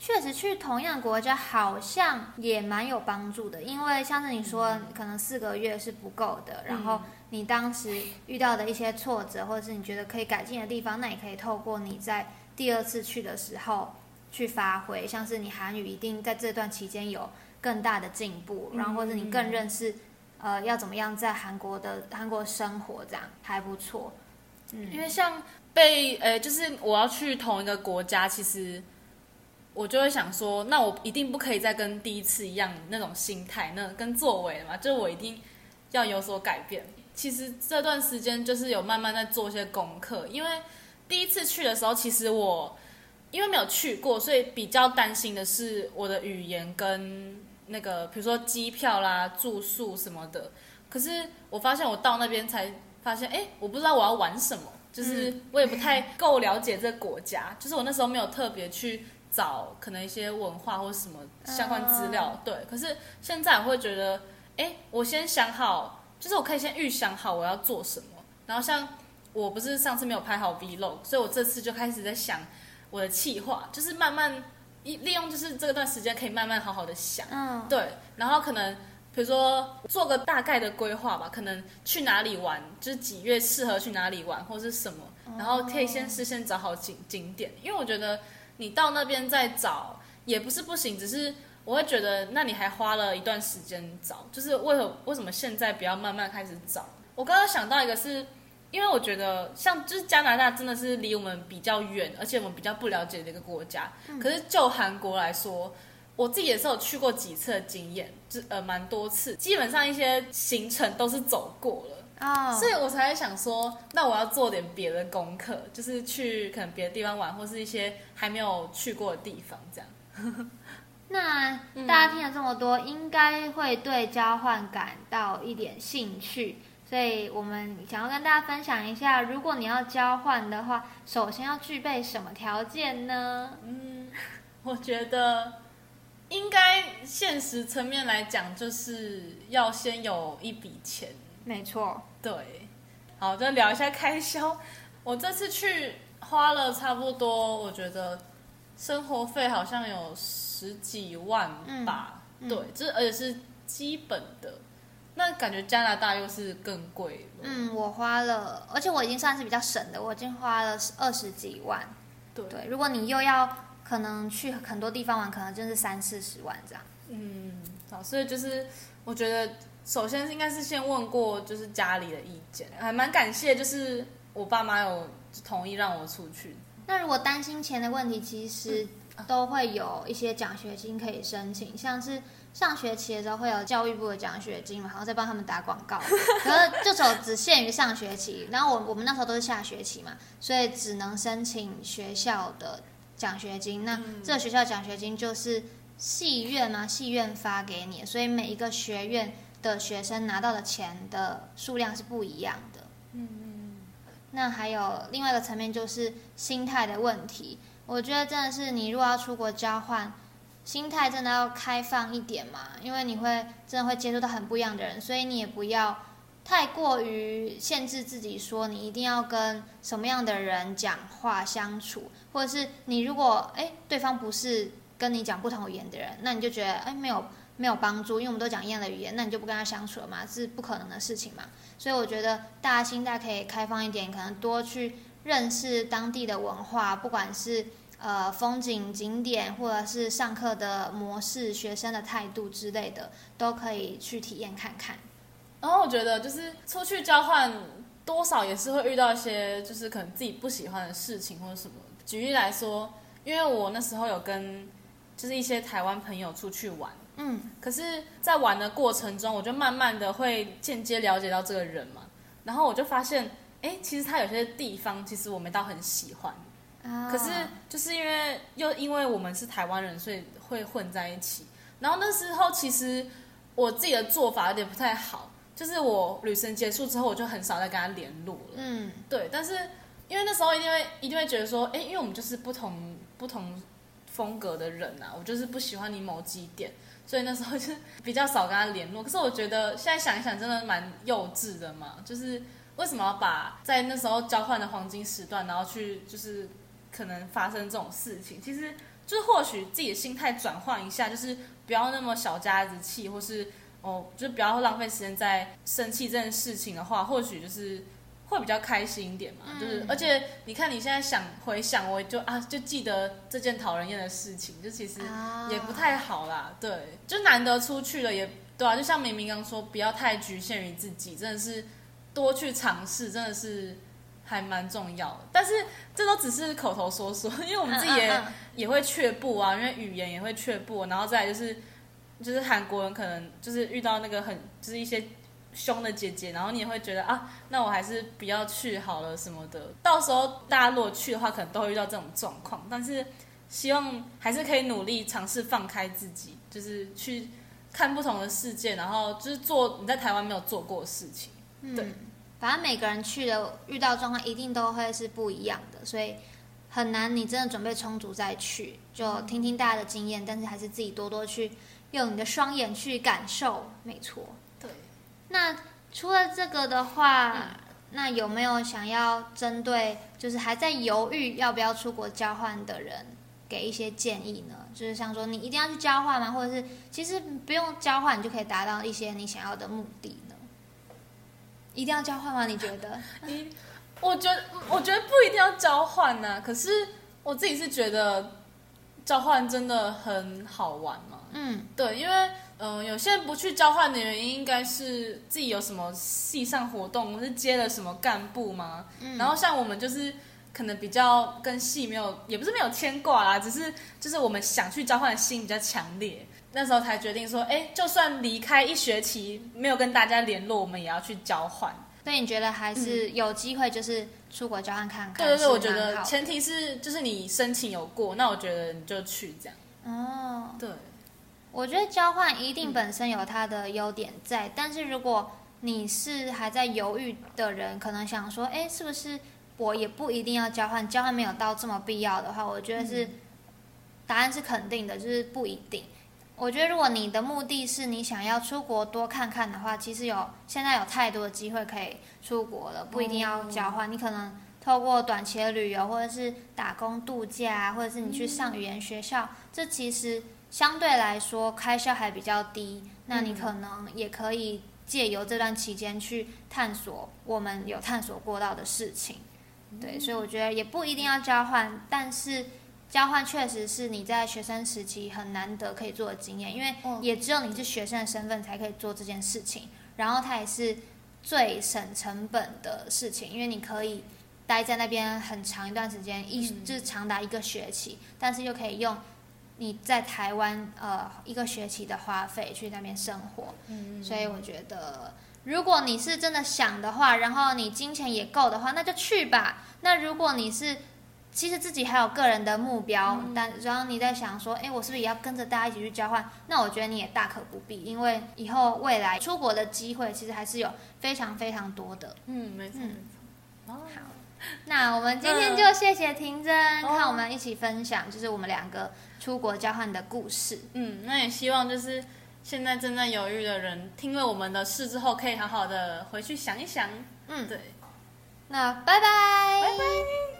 确实去同样国家好像也蛮有帮助的，因为像是你说，可能四个月是不够的。然后你当时遇到的一些挫折，或者是你觉得可以改进的地方，那也可以透过你在第二次去的时候去发挥。像是你韩语一定在这段期间有更大的进步，然后或者你更认识呃要怎么样在韩国的韩国生活，这样还不错。嗯，因为像被呃，就是我要去同一个国家，其实。我就会想说，那我一定不可以再跟第一次一样那种心态，那跟作为嘛，就我一定要有所改变。其实这段时间就是有慢慢在做一些功课，因为第一次去的时候，其实我因为没有去过，所以比较担心的是我的语言跟那个，比如说机票啦、住宿什么的。可是我发现我到那边才发现，哎，我不知道我要玩什么，就是我也不太够了解这个国家，就是我那时候没有特别去。找可能一些文化或什么相关资料，对。可是现在我会觉得，哎，我先想好，就是我可以先预想好我要做什么。然后像我不是上次没有拍好 vlog，所以我这次就开始在想我的计划，就是慢慢一利用，就是这段时间可以慢慢好好的想，嗯，对。然后可能比如说做个大概的规划吧，可能去哪里玩，就是几月适合去哪里玩或是什么，然后可以先事先找好景景点，因为我觉得。你到那边再找也不是不行，只是我会觉得，那你还花了一段时间找，就是为何为什么现在不要慢慢开始找？我刚刚想到一个，是因为我觉得像就是加拿大真的是离我们比较远，而且我们比较不了解的一个国家。可是就韩国来说，我自己也是有去过几次的经验，就呃蛮多次，基本上一些行程都是走过了。哦，所以我才想说，那我要做点别的功课，就是去可能别的地方玩，或是一些还没有去过的地方，这样。那大家听了这么多，应该会对交换感到一点兴趣，所以我们想要跟大家分享一下，如果你要交换的话，首先要具备什么条件呢？嗯，我觉得应该现实层面来讲，就是要先有一笔钱。没错，对，好，再聊一下开销。我这次去花了差不多，我觉得生活费好像有十几万吧。嗯对，这而且是基本的。那感觉加拿大又是更贵了。嗯，我花了，而且我已经算是比较省的，我已经花了二十几万。对，对，如果你又要可能去很多地方玩，可能就是三四十万这样。嗯，好，所以就是我觉得，首先应该是先问过就是家里的意见，还蛮感谢，就是我爸妈有同意让我出去。那如果担心钱的问题，其实嗯都会有一些奖学金可以申请，像是上学期的时候会有教育部的奖学金嘛，然后再帮他们打广告，可是就只有只限于上学期。然后我我们那时候都是下学期嘛，所以只能申请学校的奖学金。那嗯这个学校奖学金就是系院嘛，系院发给你，所以每一个学院的学生拿到的钱的数量是不一样的。嗯嗯那还有另外一个层面就是心态的问题，我觉得真的是你如果要出国交换，心态真的要开放一点嘛，因为你会真的会接触到很不一样的人，所以你也不要太过于限制自己，说你一定要跟什么样的人讲话相处，或者是你如果哎对方不是跟你讲不同语言的人，那你就觉得哎没有没有帮助，因为我们都讲一样的语言，那你就不跟他相处了嘛，是不可能的事情嘛。所以我觉得大家心态可以开放一点，可能多去认识当地的文化，不管是呃风景景点，或者是上课的模式、学生的态度之类的，都可以去体验看看。然后我觉得就是出去交换，多少也是会遇到一些就是可能自己不喜欢的事情或者什么。举例来说，因为我那时候有跟就是一些台湾朋友出去玩，嗯。可是，在玩的过程中，我就慢慢的会间接了解到这个人嘛，然后我就发现，哎，其实他有些地方其实我没到很喜欢，啊。可是就是因为又因为我们是台湾人，所以会混在一起。然后那时候其实我自己的做法有点不太好，就是我旅程结束之后，我就很少再跟他联络了。嗯。对，但是因为那时候一定会一定会觉得说，哎，因为我们就是不同不同风格的人啊，我就是不喜欢你某几点，所以那时候就比较少跟他联络。可是我觉得现在想一想，真的蛮幼稚的嘛，就是为什么要把在那时候交换的黄金时段，然后去就是可能发生这种事情，其实就是或许自己的心态转换一下，就是不要那么小家子气，或是哦，就不要浪费时间在生气这件事情的话，或许就是会比较开心一点嘛。就是嗯而且你看你现在想回想，我就啊就记得这件讨人厌的事情，就其实啊也不太好啦。对，就难得出去了也对啊，就像明明刚说，不要太局限于自己，真的是多去尝试，真的是。还蛮重要的，但是这都只是口头说说，因为我们自己也、嗯嗯也会却步啊，因为语言也会却步，然后再来就是就是韩国人可能就是遇到那个很就是一些凶的姐姐，然后你也会觉得啊，那我还是不要去好了什么的。到时候大家如果去的话，可能都会遇到这种状况，但是希望还是可以努力尝试放开自己，就是去看不同的世界，然后就是做你在台湾没有做过的事情。对嗯，反正每个人去的遇到状况一定都会是不一样的，所以很难你真的准备充足再去，就听听大家的经验，但是还是自己多多去用你的双眼去感受，没错。对，那除了这个的话，那有没有想要针对就是还在犹豫要不要出国交换的人，给一些建议呢？就是像说你一定要去交换吗？或者是其实不用交换，你就可以达到一些你想要的目的呢？一定要交换吗？你觉得？你，我觉得，我觉得不一定要交换呢、可是我自己是觉得交换真的很好玩嘛。嗯对，因为嗯、呃有些人不去交换的原因，应该是自己有什么系上活动，或是接了什么干部吗？嗯，然后像我们就是可能比较跟系没有，也不是没有牵挂啦，只是就是我们想去交换的心比较强烈。那时候才决定说，哎，就算离开一学期没有跟大家联络，我们也要去交换。所以你觉得还是有机会，就是出国交换看看？对对对，我觉得前提是就是你申请有过，那我觉得你就去这样。哦，对，我觉得交换一定本身有它的优点在，但是如果你是还在犹豫的人，可能想说，哎，是不是我也不一定要交换？交换没有到这么必要的话，我觉得是、答案是肯定的，就是不一定。我觉得如果你的目的是你想要出国多看看的话，其实有现在有太多的机会可以出国了，不一定要交换，你可能透过短期的旅游，或者是打工度假，或者是你去上语言学校，这其实相对来说开销还比较低。那你可能也可以借由这段期间去探索我们有探索过到的事情。对，所以我觉得也不一定要交换，但是交换确实是你在学生时期很难得可以做的经验，因为嗯也只有你是学生的身份才可以做这件事情。然后它也是最省成本的事情，因为你可以待在那边很长一段时间，一、嗯就是长达一个学期，但是又可以用你在台湾呃一个学期的花费去那边生活。嗯所以我觉得，如果你是真的想的话，然后你金钱也够的话，那就去吧。那如果你是其实自己还有个人的目标，但然后你在想说，哎，我是不是也要跟着大家一起去交换？那我觉得你也大可不必，因为以后未来出国的机会其实还是有非常非常多的。嗯，没错嗯没错。哦，好，那我们今天就谢谢婷真，哦看我们一起分享，就是我们两个出国交换的故事。嗯，那也希望就是现在正在犹豫的人，听了我们的事之后，可以好好的回去想一想。嗯，对，那拜拜，拜拜。